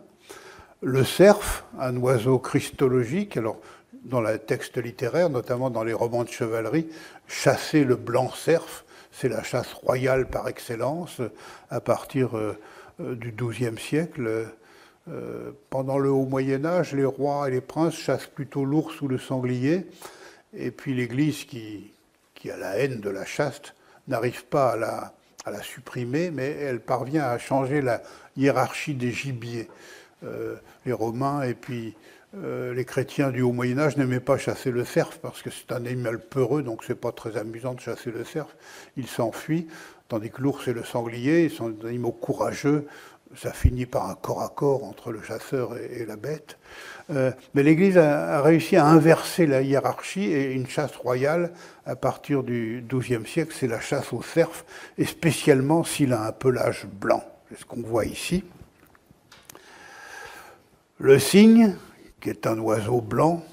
Le cerf, un oiseau christologique. Alors, dans le texte littéraire, notamment dans les romans de chevalerie, chasser le blanc cerf, c'est la chasse royale par excellence à partir euh, euh, du XIIe siècle. Euh, pendant le haut Moyen Âge, les rois et les princes chassent plutôt l'ours ou le sanglier, et puis l'Église, qui, a la haine de la chasse, n'arrive pas à la, à la, supprimer, mais elle parvient à changer la hiérarchie des gibiers. les Romains et puis euh, les chrétiens du Haut Moyen Âge n'aimaient pas chasser le cerf parce que c'est un animal peureux, donc c'est pas très amusant de chasser le cerf. Ils s'enfuient, tandis que l'ours et le sanglier sont des animaux courageux. Ça finit par un corps à corps entre le chasseur et, la bête. Euh, mais l'Église a, réussi à inverser la hiérarchie et une chasse royale à partir du XIIe siècle, c'est la chasse au cerf, et spécialement s'il a un pelage blanc. C'est ce qu'on voit ici. Le cygne, qui est un oiseau blanc.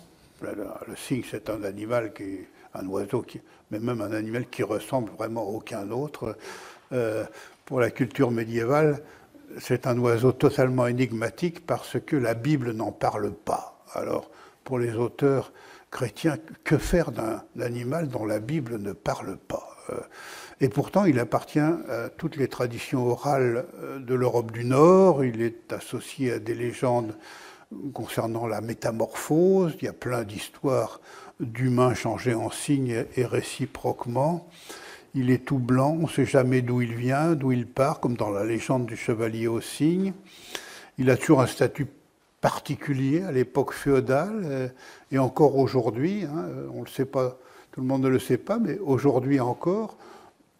Le cygne, c'est un animal qui un oiseau mais même un animal qui ressemble vraiment à aucun autre. Euh, pour la culture médiévale, c'est un oiseau totalement énigmatique parce que la Bible n'en parle pas. Alors, pour les auteurs chrétiens, que faire d'un animal dont la Bible ne parle pas? Euh, Et pourtant, il appartient à toutes les traditions orales euh, de l'Europe du Nord, il est associé à des légendes concernant la métamorphose. Il y a plein d'histoires d'humains changés en cygnes et réciproquement. Il est tout blanc, on ne sait jamais d'où il vient, d'où il part, comme dans la légende du chevalier au cygne. Il a toujours un statut particulier à l'époque féodale euh, et encore aujourd'hui, hein, on le sait pas, tout le monde ne le sait pas, mais aujourd'hui encore,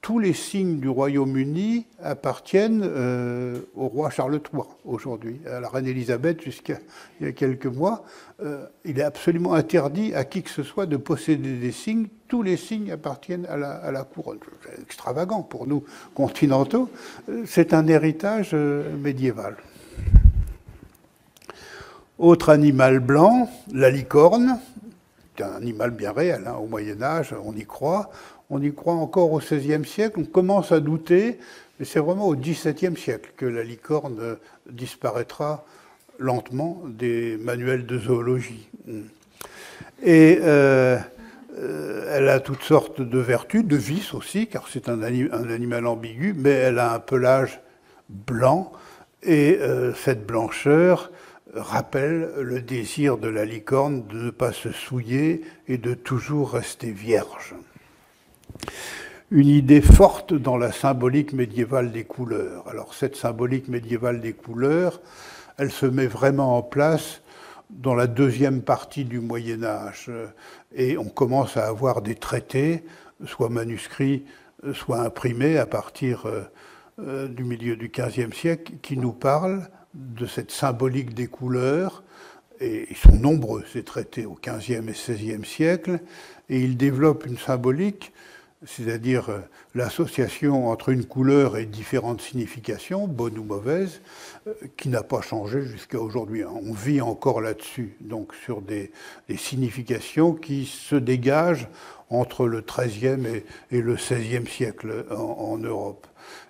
tous les signes du Royaume-Uni appartiennent euh, au roi Charles III aujourd'hui, à la reine Élisabeth jusqu'à il y a quelques mois. Euh, il est absolument interdit à qui que ce soit de posséder des signes. Tous les signes appartiennent à la, couronne. C'est extravagant pour nous continentaux. Euh, c'est un héritage médiéval. Autre animal blanc, la licorne. C'est un animal bien réel. Hein, au Moyen Âge, on y croit on y croit encore au XVIe siècle, on commence à douter, mais c'est vraiment au XVIIe siècle que la licorne disparaîtra lentement des manuels de zoologie. Et euh, euh, elle a toutes sortes de vertus, de vices aussi, car c'est un, animal ambigu, mais elle a un pelage blanc, et euh, cette blancheur rappelle le désir de la licorne de ne pas se souiller et de toujours rester vierge une idée forte dans la symbolique médiévale des couleurs. Alors cette symbolique médiévale des couleurs, elle se met vraiment en place dans la deuxième partie du Moyen Âge. Et on commence à avoir des traités, soit manuscrits, soit imprimés à partir du milieu du XVe siècle, qui nous parlent de cette symbolique des couleurs. Et ils sont nombreux, ces traités, au XVe et XVIe siècle. Et ils développent une symbolique c'est-à-dire euh, l'association entre une couleur et différentes significations, bonnes ou mauvaises, euh, qui n'a pas changé jusqu'à aujourd'hui. On vit encore là-dessus, donc sur des, significations qui se dégagent entre le XIIIe et, le XVIe siècle en, Europe.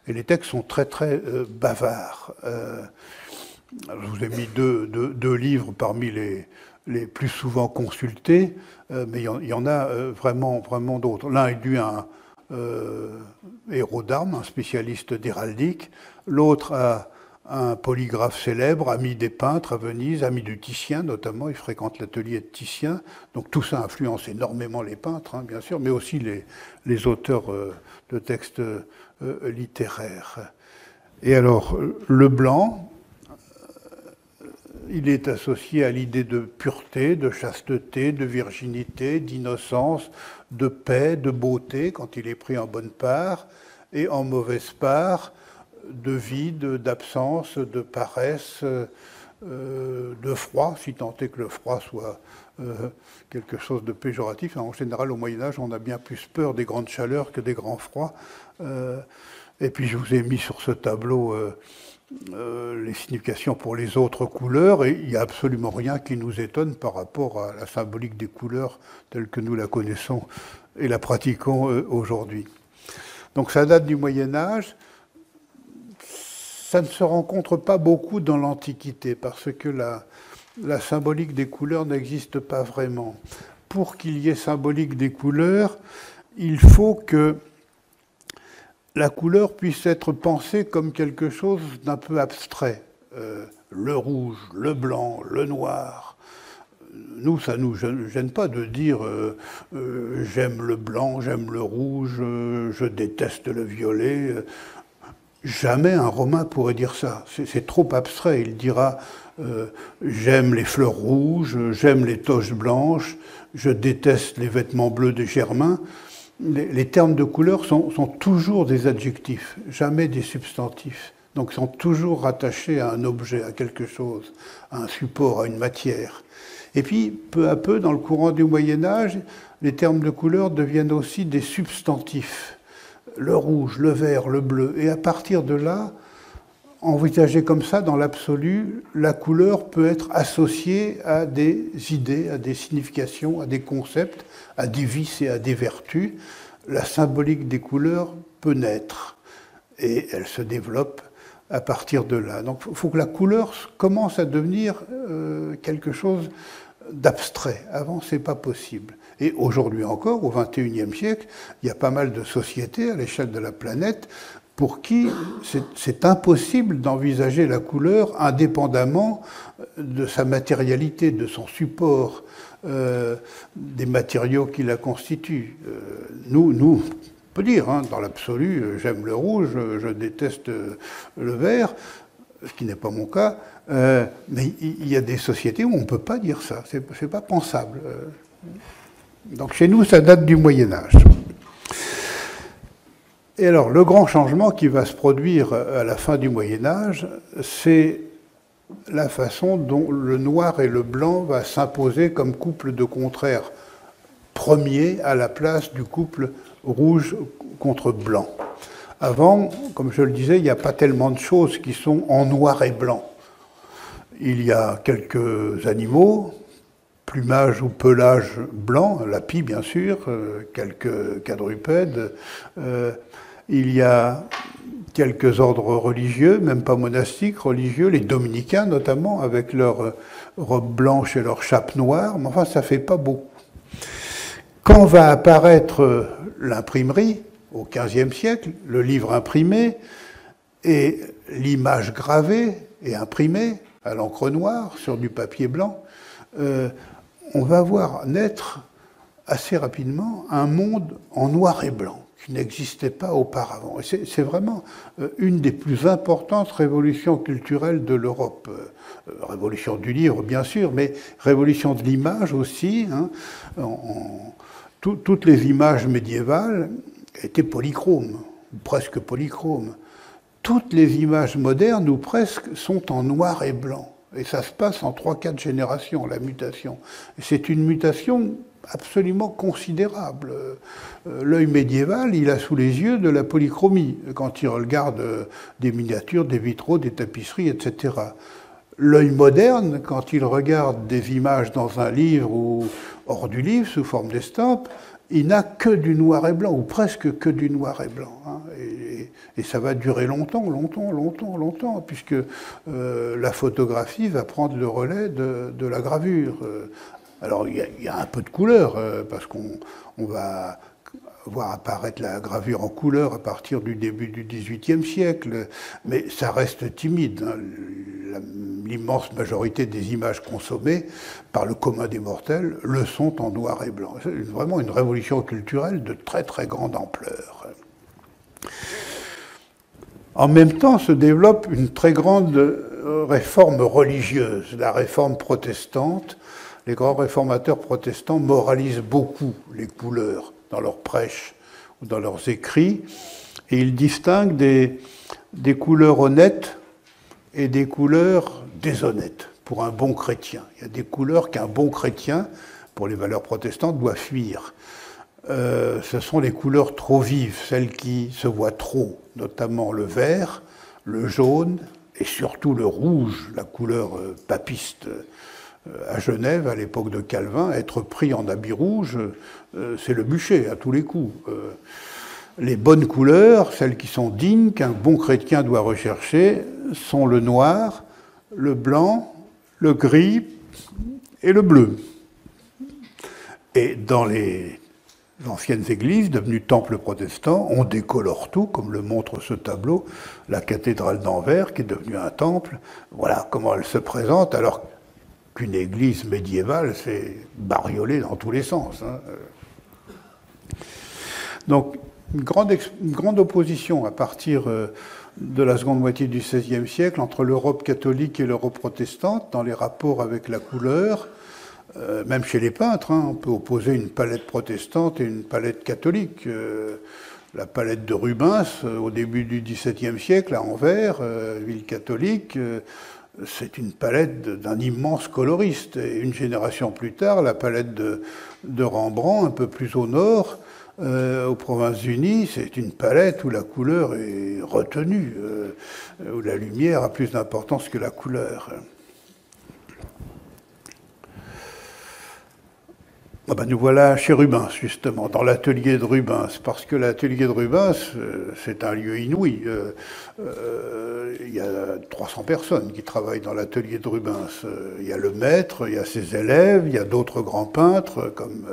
Et les textes sont très très euh, bavards. je vous ai mis deux, livres parmi les, les plus souvent consultés. Euh, mais il y, en a euh, vraiment, d'autres. L'un est dû à un euh, héros d'armes, un spécialiste d'héraldique. L'autre a un polygraphe célèbre, ami des peintres à Venise, ami du Titien notamment, il fréquente l'atelier de Titien. Donc tout ça influence énormément les peintres, hein, bien sûr, mais aussi les, les auteurs de textes littéraires. Et alors, le blanc, il est associé à l'idée de pureté, de chasteté, de virginité, d'innocence, de paix, de beauté quand il est pris en bonne part, et en mauvaise part, de vide, d'absence, de paresse, euh, de froid, si tant est que le froid soit euh, quelque chose de péjoratif. En général, au Moyen Âge, on a bien plus peur des grandes chaleurs que des grands froids. Euh, et puis je vous ai mis sur ce tableau euh, les significations pour les autres couleurs, et il n'y a absolument rien qui nous étonne par rapport à la symbolique des couleurs telle que nous la connaissons et la pratiquons euh, aujourd'hui. Donc ça date du Moyen Âge. Ça ne se rencontre pas beaucoup dans l'Antiquité, parce que la, la symbolique des couleurs n'existe pas vraiment. Pour qu'il y ait symbolique des couleurs, il faut que la couleur puisse être pensée comme quelque chose d'un peu abstrait. Euh, le rouge, le blanc, le noir. Nous, ça ne nous gêne pas de dire euh, euh, j'aime le blanc, j'aime le rouge, je déteste le violet. Jamais un Romain pourrait dire ça. C'est trop abstrait. Il dira j'aime les fleurs rouges, j'aime les toches blanches, je déteste les vêtements bleus des Germains les, termes de couleur sont, toujours des adjectifs, jamais des substantifs. Donc sont toujours rattachés à un objet, à quelque chose, à un support, à une matière. Et puis, peu à peu, dans le courant du Moyen Âge, les termes de couleur deviennent aussi des substantifs. Le rouge, le vert, le bleu. Et à partir de là, envisagé comme ça, dans l'absolu, la couleur peut être associée à des idées, à des significations, à des concepts, à des vices et à des vertus. La symbolique des couleurs peut naître et elle se développe à partir de là. Donc il faut que la couleur commence à devenir euh, quelque chose d'abstrait. Avant, ce n'est pas possible. Et aujourd'hui encore, au XXIe siècle, il y a pas mal de sociétés à l'échelle de la planète pour qui c'est impossible d'envisager la couleur indépendamment de sa matérialité, de son support, euh, des matériaux qui la constituent. Euh, nous, nous, on peut dire, hein, dans l'absolu, euh, j'aime le rouge, je déteste le vert, ce qui n'est pas mon cas, mais il y a des sociétés où on ne peut pas dire ça, c'est pas pensable. Donc chez nous, ça date du Moyen Âge. Et alors, le grand changement qui va se produire à la fin du Moyen Âge, c'est la façon dont le noir et le blanc va s'imposer comme couple de contraires premier à la place du couple rouge contre blanc. Avant, comme je le disais, il n'y a pas tellement de choses qui sont en noir et blanc. Il y a quelques animaux, plumage ou pelage blanc, la pie bien sûr, euh, quelques quadrupèdes, euh, il y a quelques ordres religieux, même pas monastiques, religieux, les dominicains notamment, avec leur robe blanche et leur chape noire, mais enfin ça fait pas beaucoup. Quand va apparaître l'imprimerie, au XVe siècle, le livre imprimé et l'image gravée et imprimée à l'encre noire sur du papier blanc, euh, on va voir naître assez rapidement un monde en noir et blanc qui n'existait pas auparavant. C'est vraiment euh, une des plus importantes révolutions culturelles de l'Europe. Euh, révolution du livre, bien sûr, mais révolution de l'image aussi. Hein. toutes les images médiévales étaient polychromes, ou presque polychromes. Toutes les images modernes, ou presque, sont en noir et blanc. Et ça se passe en 3-4 générations, la mutation. C'est une mutation absolument considérable. Euh, l'œil médiéval, il a sous les yeux de la polychromie quand il regarde euh, des miniatures, des vitraux, des tapisseries, etc. L'œil moderne, quand il regarde des images dans un livre ou hors du livre sous forme d'estampes, il n'a que du noir et blanc, ou presque que du noir et blanc. Hein. Et, ça va durer longtemps, longtemps, longtemps, longtemps, puisque euh, la photographie va prendre le relais de, la gravure. Alors il y, a un peu de couleur, euh, parce qu'on va voir apparaître la gravure en couleur à partir du début du XVIIIe siècle, mais ça reste timide. Hein. L'immense majorité des images consommées par le commun des mortels le sont en noir et blanc. C'est vraiment une révolution culturelle de très très grande ampleur. En même temps se développe une très grande euh, réforme religieuse, la réforme protestante, les grands réformateurs protestants moralisent beaucoup les couleurs dans leurs prêches ou dans leurs écrits, et ils distinguent des, couleurs honnêtes et des couleurs déshonnêtes pour un bon chrétien. Il y a des couleurs qu'un bon chrétien, pour les valeurs protestantes, doit fuir. Euh, ce sont les couleurs trop vives, celles qui se voient trop, notamment le vert, le jaune et surtout le rouge, la couleur euh, papiste à Genève, à l'époque de Calvin, être pris en habit rouge, euh, c'est le bûcher à tous les coups. Euh, les bonnes couleurs, celles qui sont dignes, qu'un bon chrétien doit rechercher, sont le noir, le blanc, le gris et le bleu. Et dans les anciennes églises, devenues temples protestants, on décolore tout, comme le montre ce tableau, la cathédrale d'Anvers, qui est devenue un temple. Voilà comment elle se présente, alors qu'une église médiévale, c'est bariolé dans tous les sens. Hein. Donc, une grande, opposition à partir euh, de la seconde moitié du XVIe siècle entre l'Europe catholique et l'Europe protestante dans les rapports avec la couleur. Euh, même chez les peintres, hein, on peut opposer une palette protestante et une palette catholique. Euh, la palette de Rubens, au début du XVIIe siècle, à Anvers, ville catholique, c'est une palette d'un immense coloriste. Et une génération plus tard, la palette de, Rembrandt, un peu plus au nord, euh, aux Provinces-Unies, c'est une palette où la couleur est retenue, euh, où la lumière a plus d'importance que la couleur. Ah ben nous voilà chez Rubens, justement, dans l'atelier de Rubens, parce que l'atelier de Rubens, euh, c'est un lieu inouï. Euh, euh, il y a 300 personnes qui travaillent dans l'atelier de Rubens. Il y a le maître, il y a ses élèves, il y a d'autres grands peintres comme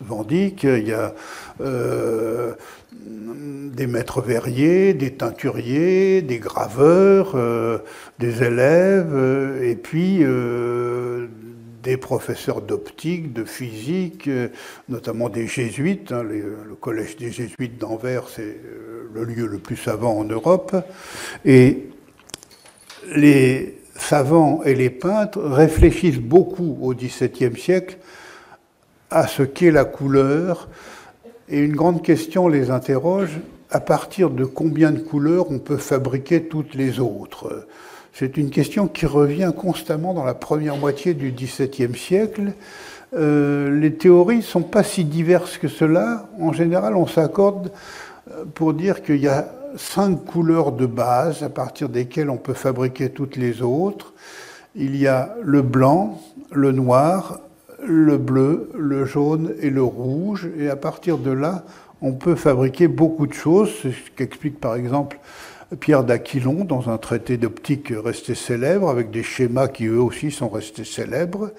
Van Dyck, il y a des maîtres verriers, des teinturiers, des graveurs, des élèves, et puis des professeurs d'optique, de physique, euh, notamment des jésuites. Hein, le collège des jésuites d'Anvers, c'est euh, le lieu le plus savant en Europe. Et les savants et les peintres réfléchissent beaucoup au XVIIe siècle à ce qu'est la couleur. Et une grande question les interroge, à partir de combien de couleurs on peut fabriquer toutes les autres? C'est une question qui revient constamment dans la première moitié du XVIIe siècle. Euh, les théories ne sont pas si diverses que cela. En général, on s'accorde euh, pour dire qu'il y a cinq couleurs de base à partir desquelles on peut fabriquer toutes les autres. Il y a le blanc, le noir, le bleu, le jaune et le rouge. Et à partir de là, on peut fabriquer beaucoup de choses. Ce qu'explique par exemple Pierre d'Aquilon dans un traité d'optique resté célèbre, avec des schémas qui eux aussi sont restés célèbres.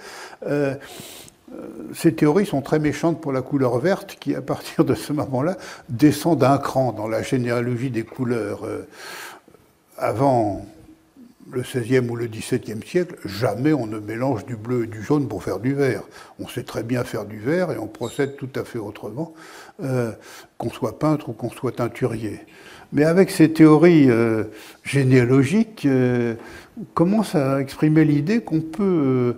Euh, euh, ces théories sont très méchantes pour la couleur verte, qui à partir de ce moment-là descend d'un cran dans la généalogie des couleurs. Euh, avant le XVIe ou le XVIIe siècle, jamais on ne mélange du bleu et du jaune pour faire du vert. On sait très bien faire du vert et on procède tout à fait autrement, qu'on soit peintre ou qu'on soit teinturier. Mais avec ces théories euh, généalogiques, euh, commence à exprimer l'idée qu'on peut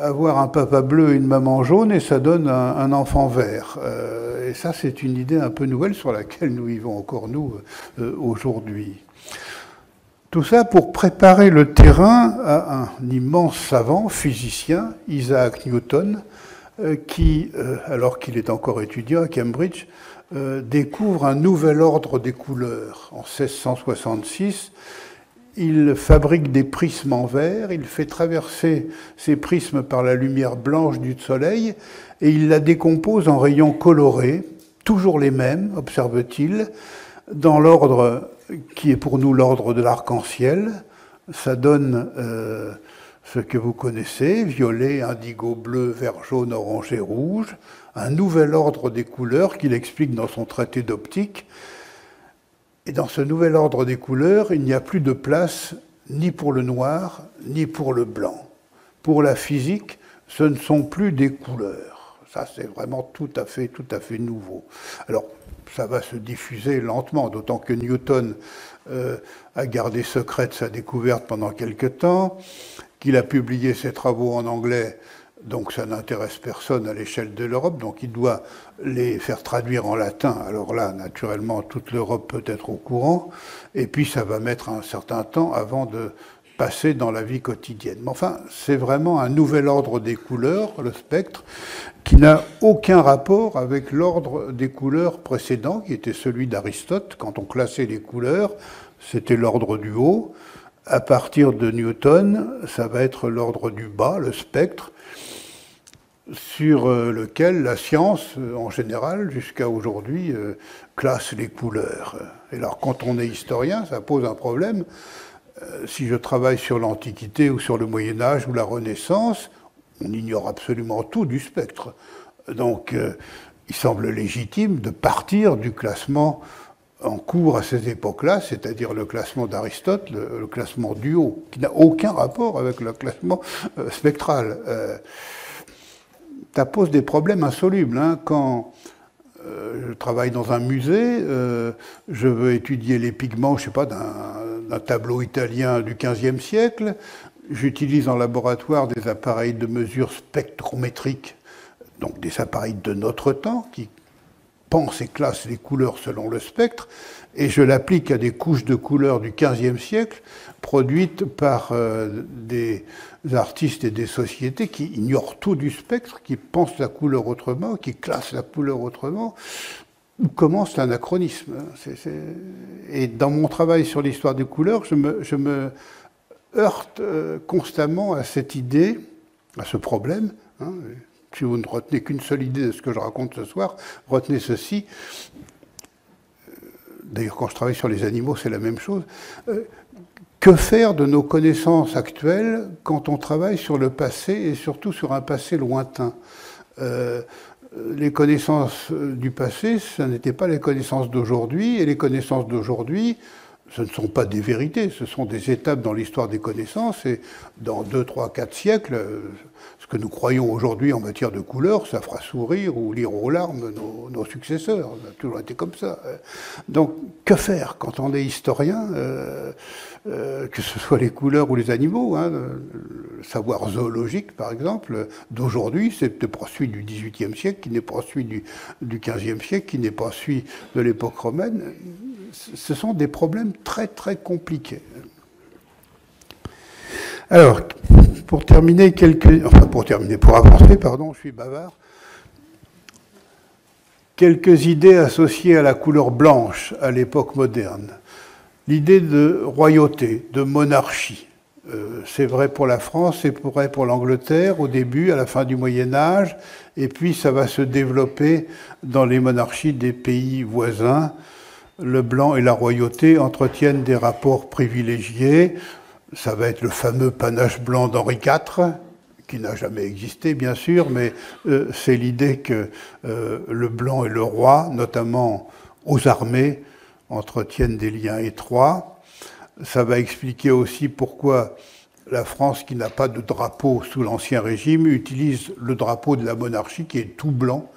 avoir un papa bleu et une maman jaune et ça donne un, enfant vert. et ça, c'est une idée un peu nouvelle sur laquelle nous vivons encore, nous, aujourd'hui. Tout ça pour préparer le terrain à un immense savant, physicien, Isaac Newton, euh, qui, euh, alors qu'il est encore étudiant à Cambridge, euh, découvre un nouvel ordre des couleurs. En 1666, il fabrique des prismes en verre, il fait traverser ces prismes par la lumière blanche du soleil et il la décompose en rayons colorés, toujours les mêmes, observe-t-il, dans l'ordre qui est pour nous l'ordre de l'arc-en-ciel. Ça donne euh, ce que vous connaissez, violet, indigo, bleu, vert, jaune, orange et rouge, un nouvel ordre des couleurs qu'il explique dans son traité d'optique. Et dans ce nouvel ordre des couleurs, il n'y a plus de place ni pour le noir, ni pour le blanc. Pour la physique, ce ne sont plus des couleurs. Ça, c'est vraiment tout à fait, tout à fait nouveau. Alors, ça va se diffuser lentement, d'autant que Newton euh, a gardé secrète sa découverte pendant quelque temps, qu'il a publié ses travaux en anglais, donc ça n'intéresse personne à l'échelle de l'Europe, donc il doit les faire traduire en latin. Alors là, naturellement, toute l'Europe peut être au courant, et puis ça va mettre un certain temps avant de passer dans la vie quotidienne. Mais enfin, c'est vraiment un nouvel ordre des couleurs, le spectre, qui n'a aucun rapport avec l'ordre des couleurs précédent, qui était celui d'Aristote. Quand on classait les couleurs, c'était l'ordre du haut. À partir de Newton, ça va être l'ordre du bas, le spectre, sur euh, lequel la science, euh, en général, jusqu'à aujourd'hui, euh, classe les couleurs. Et alors, quand on est historien, ça pose un problème, si je travaille sur l'Antiquité ou sur le Moyen Âge ou la Renaissance, on ignore absolument tout du spectre. Donc il semble légitime de partir du classement en cours à ces époques-là, c'est-à-dire le classement d'Aristote, le, classement du haut, qui n'a aucun rapport avec le classement spectral. Ça pose des problèmes insolubles. Hein, quand je travaille dans un musée, je veux étudier les pigments, je sais pas, d'un un tableau italien du XVe siècle. J'utilise en laboratoire des appareils de mesure spectrométrique, donc des appareils de notre temps qui pensent et classent les couleurs selon le spectre, et je l'applique à des couches de couleurs du XVe siècle produites par euh, des artistes et des sociétés qui ignorent tout du spectre, qui pensent la couleur autrement, qui classent la couleur autrement commence l'anachronisme. Et dans mon travail sur l'histoire des couleurs, je me, heurte euh, constamment à cette idée, à ce problème. Hein. Si vous ne retenez qu'une seule idée de ce que je raconte ce soir, retenez ceci. Euh, d'ailleurs, quand je travaille sur les animaux, c'est la même chose. Que faire de nos connaissances actuelles quand on travaille sur le passé et surtout sur un passé lointain les connaissances du passé, ce n'étaient pas les connaissances d'aujourd'hui, et les connaissances d'aujourd'hui, ce ne sont pas des vérités, ce sont des étapes dans l'histoire des connaissances, et dans 2, 3, 4 siècles, ce que nous croyons aujourd'hui en matière de couleurs, ça fera sourire ou lire aux larmes nos, successeurs. Ça a toujours été comme ça. Donc, que faire quand on est historien euh, euh, que ce soit les couleurs ou les animaux, hein, le savoir zoologique par exemple, d'aujourd'hui, c'est pas celui du XVIIIe siècle, qui n'est pas celui du, XVe siècle, qui n'est pas celui de l'époque romaine. Ce sont des problèmes très très compliqués. Alors, pour terminer quelques, enfin pour terminer, pour avancer, pardon, je suis bavard. Quelques idées associées à la couleur blanche à l'époque moderne l'idée de royauté, de monarchie. Euh, c'est vrai pour la France, c'est vrai pour l'Angleterre au début, à la fin du Moyen Âge, et puis ça va se développer dans les monarchies des pays voisins. Le blanc et la royauté entretiennent des rapports privilégiés. Ça va être le fameux panache blanc d'Henri IV, qui n'a jamais existé bien sûr, mais euh, c'est l'idée que euh, le blanc et le roi, notamment aux armées, entretiennent des liens étroits. Ça va expliquer aussi pourquoi la France, qui n'a pas de drapeau sous l'Ancien Régime, utilise le drapeau de la monarchie, qui est tout blanc,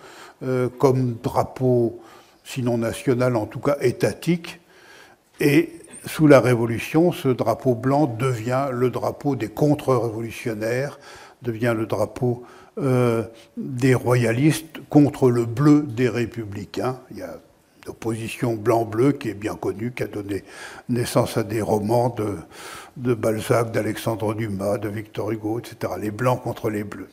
euh, comme drapeau, sinon national, en tout cas étatique. Et sous la Révolution, ce drapeau blanc devient le drapeau des contre-révolutionnaires, devient le drapeau euh, des royalistes contre le bleu des républicains. Il y a l'opposition blanc-bleu qui est bien connue, qui a donné naissance à des romans de, de Balzac, d'Alexandre Dumas, de Victor Hugo, etc. Les blancs contre les bleus.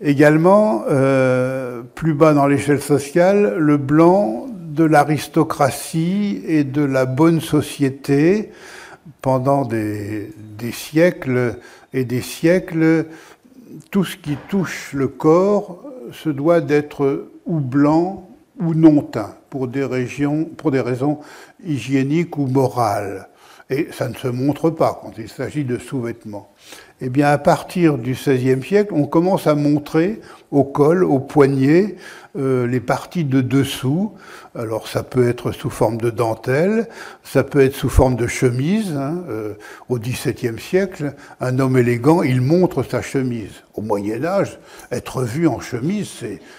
Également, euh, plus bas dans l'échelle sociale, le blanc de l'aristocratie et de la bonne société pendant des, siècles et des siècles. Tout ce qui touche le corps se doit d'être ou blanc ou non teint pour des, régions, pour des raisons hygiéniques ou morales. Et ça ne se montre pas quand il s'agit de sous-vêtements. Eh bien, à partir du XVIe siècle, on commence à montrer au col, au poignet, euh, les parties de dessous. Alors ça peut être sous forme de dentelle, ça peut être sous forme de chemise. Hein. Euh, au XVIIe siècle, un homme élégant, il montre sa chemise. Au Moyen Âge, être vu en chemise,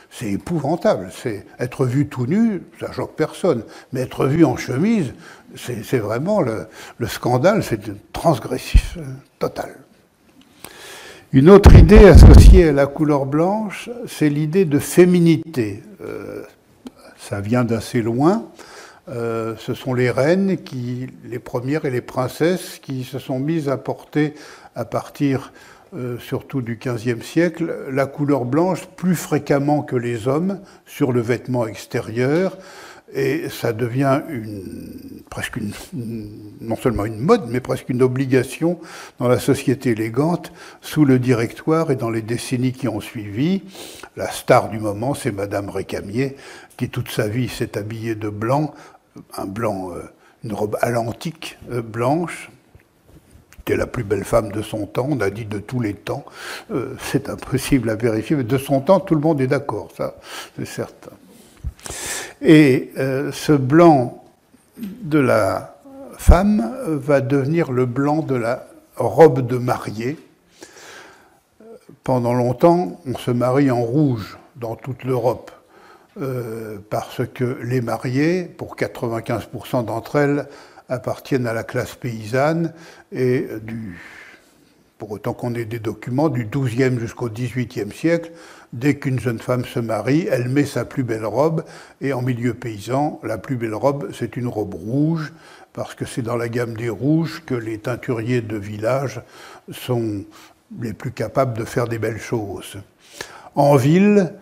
c'est épouvantable. C'est être vu tout nu, ça choque personne. Mais être vu en chemise, c'est vraiment le, le scandale, c'est transgressif euh, total. Une autre idée associée à la couleur blanche, c'est l'idée de féminité. Euh, ça vient d'assez loin. Euh, ce sont les reines, qui, les premières et les princesses, qui se sont mises à porter à partir euh, surtout du XVe siècle la couleur blanche plus fréquemment que les hommes sur le vêtement extérieur et ça devient presque une, non seulement une mode, mais presque une obligation dans la société élégante, sous le directoire et dans les décennies qui ont suivi. La star du moment, c'est Madame Récamier, qui toute sa vie s'est habillée de blanc, un blanc, euh, une robe à l'antique euh, blanche, était la plus belle femme de son temps, on a dit de tous les temps, euh, c'est impossible à vérifier, mais de son temps, tout le monde est d'accord, ça, c'est certain. Et euh, ce blanc de la femme va devenir le blanc de la robe de mariée. Pendant longtemps, on se marie en rouge dans toute l'Europe, euh, parce que les mariées, pour 95% d'entre elles, appartiennent à la classe paysanne et du, pour autant qu'on ait des documents, du XIIe jusqu'au XVIIIe siècle, dès qu'une jeune femme se marie, elle met sa plus belle robe, et en milieu paysan, la plus belle robe, c'est une robe rouge, parce que c'est dans la gamme des rouges que les teinturiers de village sont les plus capables de faire des belles choses. En ville,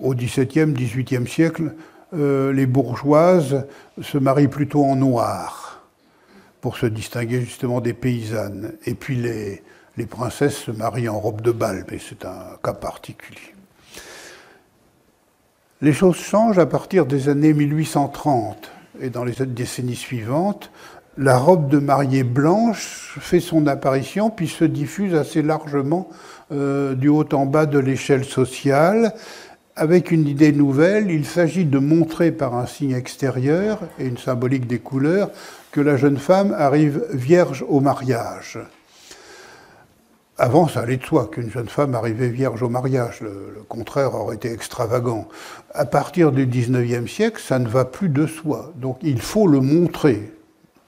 au XVIIe, XVIIIe siècle, euh, les bourgeoises se marient plutôt en noir pour se distinguer justement des paysannes. Et puis les, les princesses se marient en robe de bal, mais c'est un cas particulier. Les choses changent à partir des années 1830 et dans les décennies suivantes, la robe de mariée blanche fait son apparition puis se diffuse assez largement euh, du haut en bas de l'échelle sociale. Avec une idée nouvelle, il s'agit de montrer par un signe extérieur et une symbolique des couleurs que la jeune femme arrive vierge au mariage. Avant, ça allait de soi qu'une jeune femme arrivait vierge au mariage. Le, contraire aurait été extravagant. À partir du XIXe siècle, ça ne va plus de soi. Donc il faut le montrer.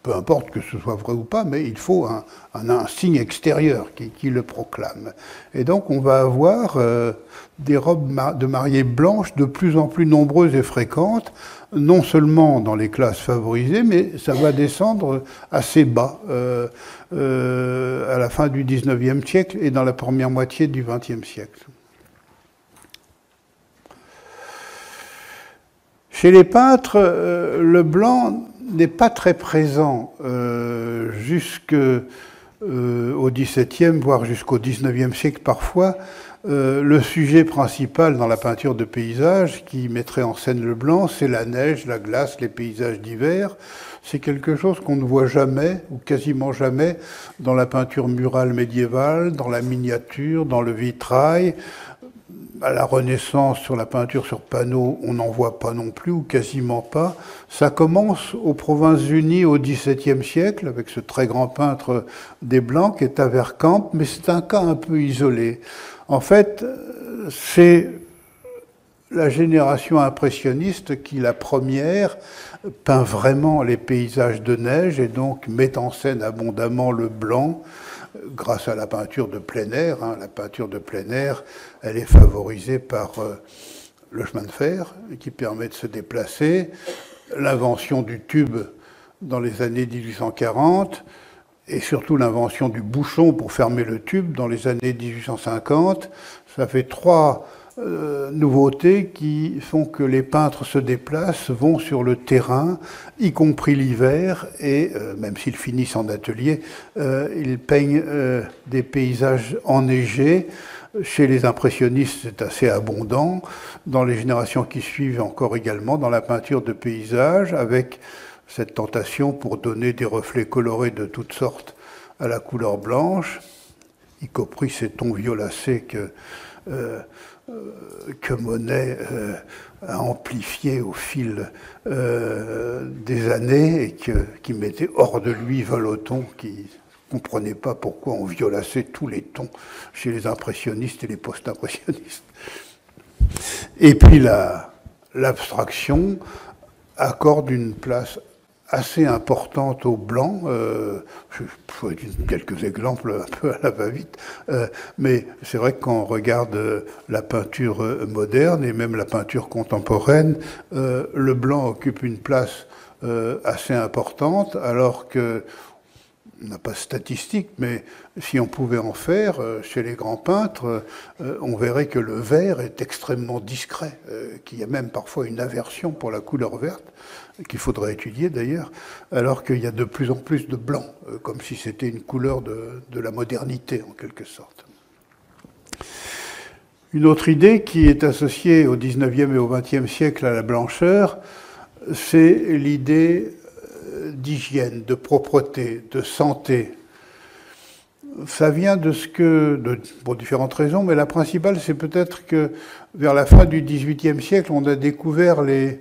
Peu importe que ce soit vrai ou pas, mais il faut un, signe extérieur qui, qui, le proclame. Et donc on va avoir euh, des robes de mariée blanches de plus en plus nombreuses et fréquentes, non seulement dans les classes favorisées, mais ça va descendre assez bas euh, euh, à la fin du XIXe siècle et dans la première moitié du XXe siècle. Chez les peintres, euh, le blanc n'est pas très présent jusqu'au XVIIe, voire jusqu'au XIXe siècle parfois. Euh, le sujet principal dans la peinture de paysage qui mettrait en scène le blanc, c'est la neige, la glace, les paysages d'hiver. C'est quelque chose qu'on ne voit jamais, ou quasiment jamais, dans la peinture murale médiévale, dans la miniature, dans le vitrail. à la Renaissance, sur la peinture sur panneau, on n'en voit pas non plus, ou quasiment pas. Ça commence aux Provinces-Unies au XVIIe siècle, avec ce très grand peintre des Blancs qui est à Verkamp, mais c'est un cas un peu isolé. En fait, c'est la génération impressionniste qui, la première, peint vraiment les paysages de neige et donc met en scène abondamment le blanc grâce à la peinture de plein air. Hein. La peinture de plein air, elle est favorisée par euh, le chemin de fer qui permet de se déplacer, l'invention du tube dans les années 1840 et surtout l'invention du bouchon pour fermer le tube dans les années 1850. Ça fait trois euh, nouveautés qui font que les peintres se déplacent, vont sur le terrain, y compris l'hiver, et euh, même s'ils finissent en atelier, euh, ils peignent des paysages enneigés. Chez les impressionnistes, c'est assez abondant. Dans les générations qui suivent, encore également, dans la peinture de paysages, avec cette tentation pour donner des reflets colorés de toutes sortes à la couleur blanche, y compris ces tons violacés que euh, que Monet euh, a amplifié au fil euh, des années et qui mettait hors de lui Voloton, qui ne comprenait pas pourquoi on violaçait tous les tons chez les impressionnistes et les post-impressionnistes. Et puis l'abstraction accorde une place assez importante au blanc. Euh, je peux quelques exemples un peu à la va-vite, euh, mais c'est vrai que quand on regarde euh, la peinture moderne et même la peinture contemporaine, le blanc occupe une place assez importante, alors que n'a pas de statistiques, mais si on pouvait en faire chez les grands peintres, on verrait que le vert est extrêmement discret, qu'il y a même parfois une aversion pour la couleur verte qu'il faudrait étudier d'ailleurs, alors qu'il y a de plus en plus de blanc, euh, comme si c'était une couleur de, la modernité en quelque sorte. Une autre idée qui est associée au 19e et au 20e siècle à la blancheur, c'est l'idée euh, d'hygiène, de propreté, de santé. Ça vient de ce que, pour différentes raisons, mais la principale, c'est peut-être que vers la fin du 18e siècle, on a découvert les,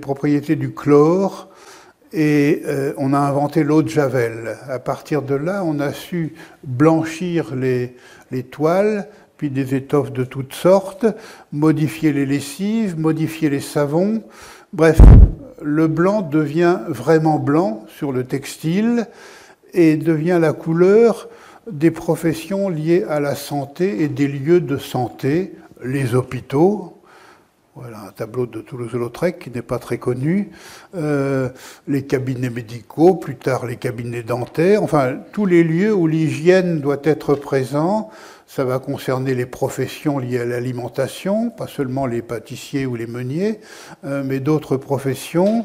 propriétés du chlore et euh, on a inventé l'eau de Javel. À partir de là, on a su blanchir les toiles, puis des étoffes de toutes sortes, modifier les lessives, modifier les savons. Bref, le blanc devient vraiment blanc sur le textile et devient la couleur des professions liées à la santé et des lieux de santé, les hôpitaux, voilà un tableau de Toulouse-Lautrec qui n'est pas très connu. Euh, les cabinets médicaux, plus tard les cabinets dentaires, enfin tous les lieux où l'hygiène doit être présent. Ça va concerner les professions liées à l'alimentation, pas seulement les pâtissiers ou les meuniers, euh, mais d'autres professions.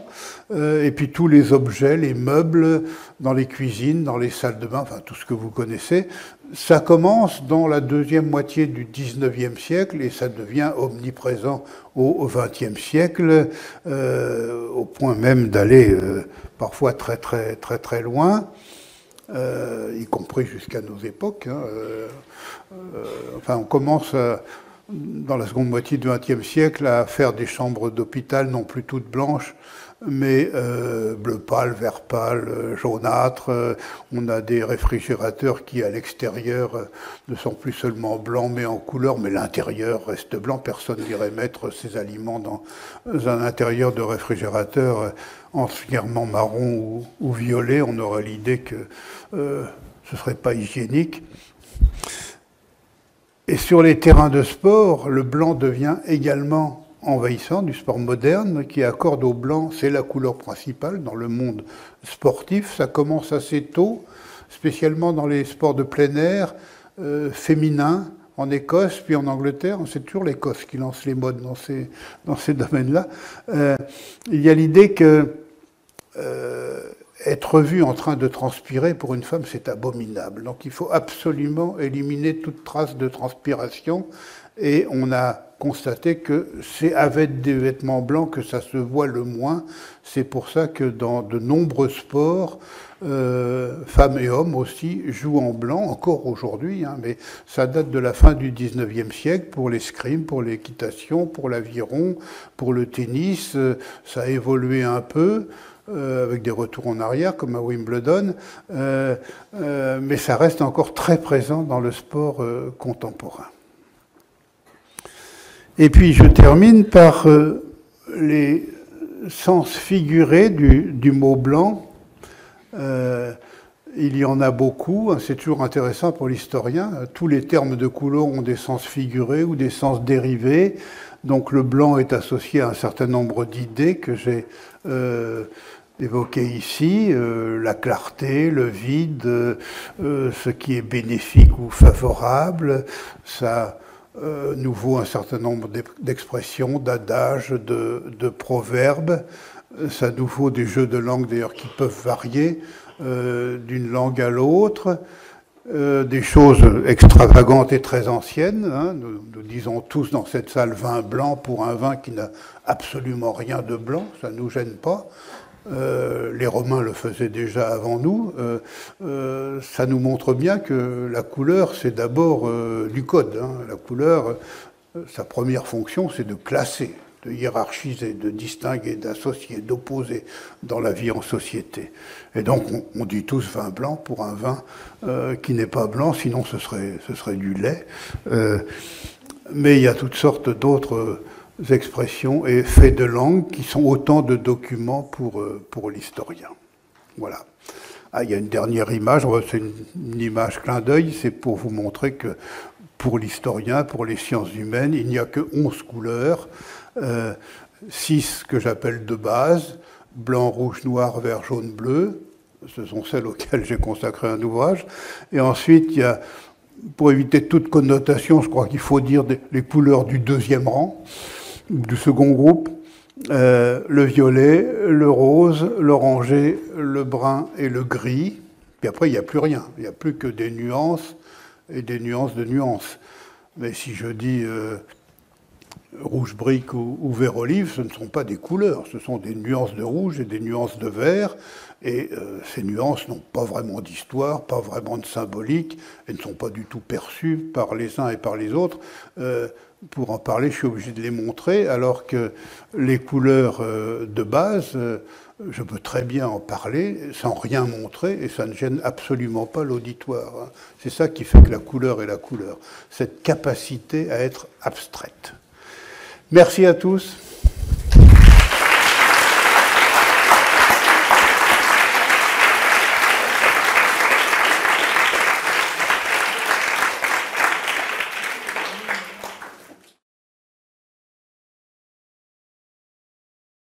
Euh, et puis tous les objets, les meubles dans les cuisines, dans les salles de bain, enfin tout ce que vous connaissez. Ça commence dans la deuxième moitié du 19e siècle et ça devient omniprésent au XXe siècle, euh, au point même d'aller euh, parfois très très très très loin, y compris jusqu'à nos époques. Hein, enfin, on commence dans la seconde moitié du XXe siècle à faire des chambres d'hôpital non plus toutes blanches, mais euh, bleu pâle, vert pâle, euh, jaunâtre. Euh, on a des réfrigérateurs qui, à l'extérieur, ne sont plus seulement blancs, mais en couleur, mais l'intérieur reste blanc. Personne n'irait mettre ses aliments dans un intérieur de réfrigérateur entièrement marron ou, violet. On aurait l'idée que ce ne serait pas hygiénique. Et sur les terrains de sport, le blanc devient également envahissant du sport moderne qui accorde au blanc, c'est la couleur principale dans le monde sportif. Ça commence assez tôt, spécialement dans les sports de plein air euh, féminins en Écosse, puis en Angleterre. C'est toujours l'Écosse qui lance les modes dans ces, dans ces domaines-là. Euh, il y a l'idée que euh, être vu en train de transpirer pour une femme, c'est abominable. Donc il faut absolument éliminer toute trace de transpiration. Et on a constater que c'est avec des vêtements blancs que ça se voit le moins. C'est pour ça que dans de nombreux sports, femmes et hommes aussi, jouent en blanc, encore aujourd'hui, hein, mais ça date de la fin du 19e siècle pour l'escrime, pour l'équitation, pour l'aviron, pour le tennis. ça a évolué un peu. avec des retours en arrière comme à Wimbledon, mais ça reste encore très présent dans le sport contemporain. Et puis je termine par euh, les sens figurés du, mot blanc. Euh, il y en a beaucoup, hein, c'est toujours intéressant pour l'historien. Tous les termes de couleur ont des sens figurés ou des sens dérivés. Donc le blanc est associé à un certain nombre d'idées que j'ai euh, évoquées ici, la clarté, le vide, ce qui est bénéfique ou favorable, ça euh, nous vaut un certain nombre d'expressions, d'adages, de, proverbes. Ça nous vaut des jeux de langue d'ailleurs qui peuvent varier euh, d'une langue à l'autre. Euh, des choses extravagantes et très anciennes. Hein. Nous, nous, disons tous dans cette salle vin blanc pour un vin qui n'a absolument rien de blanc, ça ne nous gêne pas. Euh, les Romains le faisaient déjà avant nous, euh, euh, ça nous montre bien que la couleur, c'est d'abord du code. Hein. La couleur, sa première fonction, c'est de classer, de hiérarchiser, de distinguer, d'associer, d'opposer dans la vie en société. Et donc, on, dit tous vin blanc pour un vin qui n'est pas blanc, sinon ce serait, ce serait du lait. mais il y a toutes sortes d'autres expressions et faits de langue qui sont autant de documents pour, euh, pour l'historien. Voilà. Ah, il y a une dernière image, c'est une, image clin d'œil, c'est pour vous montrer que pour l'historien, pour les sciences humaines, il n'y a que 11 couleurs, euh, 6 que j'appelle de base, blanc, rouge, noir, vert, jaune, bleu, ce sont celles auxquelles j'ai consacré un ouvrage, et ensuite il y a, pour éviter toute connotation, je crois qu'il faut dire les couleurs du deuxième rang, du second groupe, euh, le violet, le rose, l'oranger, le brun et le gris. Puis après, il n'y a plus rien. Il n'y a plus que des nuances et des nuances de nuances. Mais si je dis euh, rouge brique ou, vert olive, ce ne sont pas des couleurs, ce sont des nuances de rouge et des nuances de vert. Et euh, ces nuances n'ont pas vraiment d'histoire, pas vraiment de symbolique, elles ne sont pas du tout perçues par les uns et par les autres pour en parler, je suis obligé de les montrer, alors que les couleurs euh, de base, euh, je peux très bien en parler sans rien montrer et ça ne gêne absolument pas l'auditoire. Hein. C'est ça qui fait que la couleur est la couleur, cette capacité à être abstraite. Merci à tous.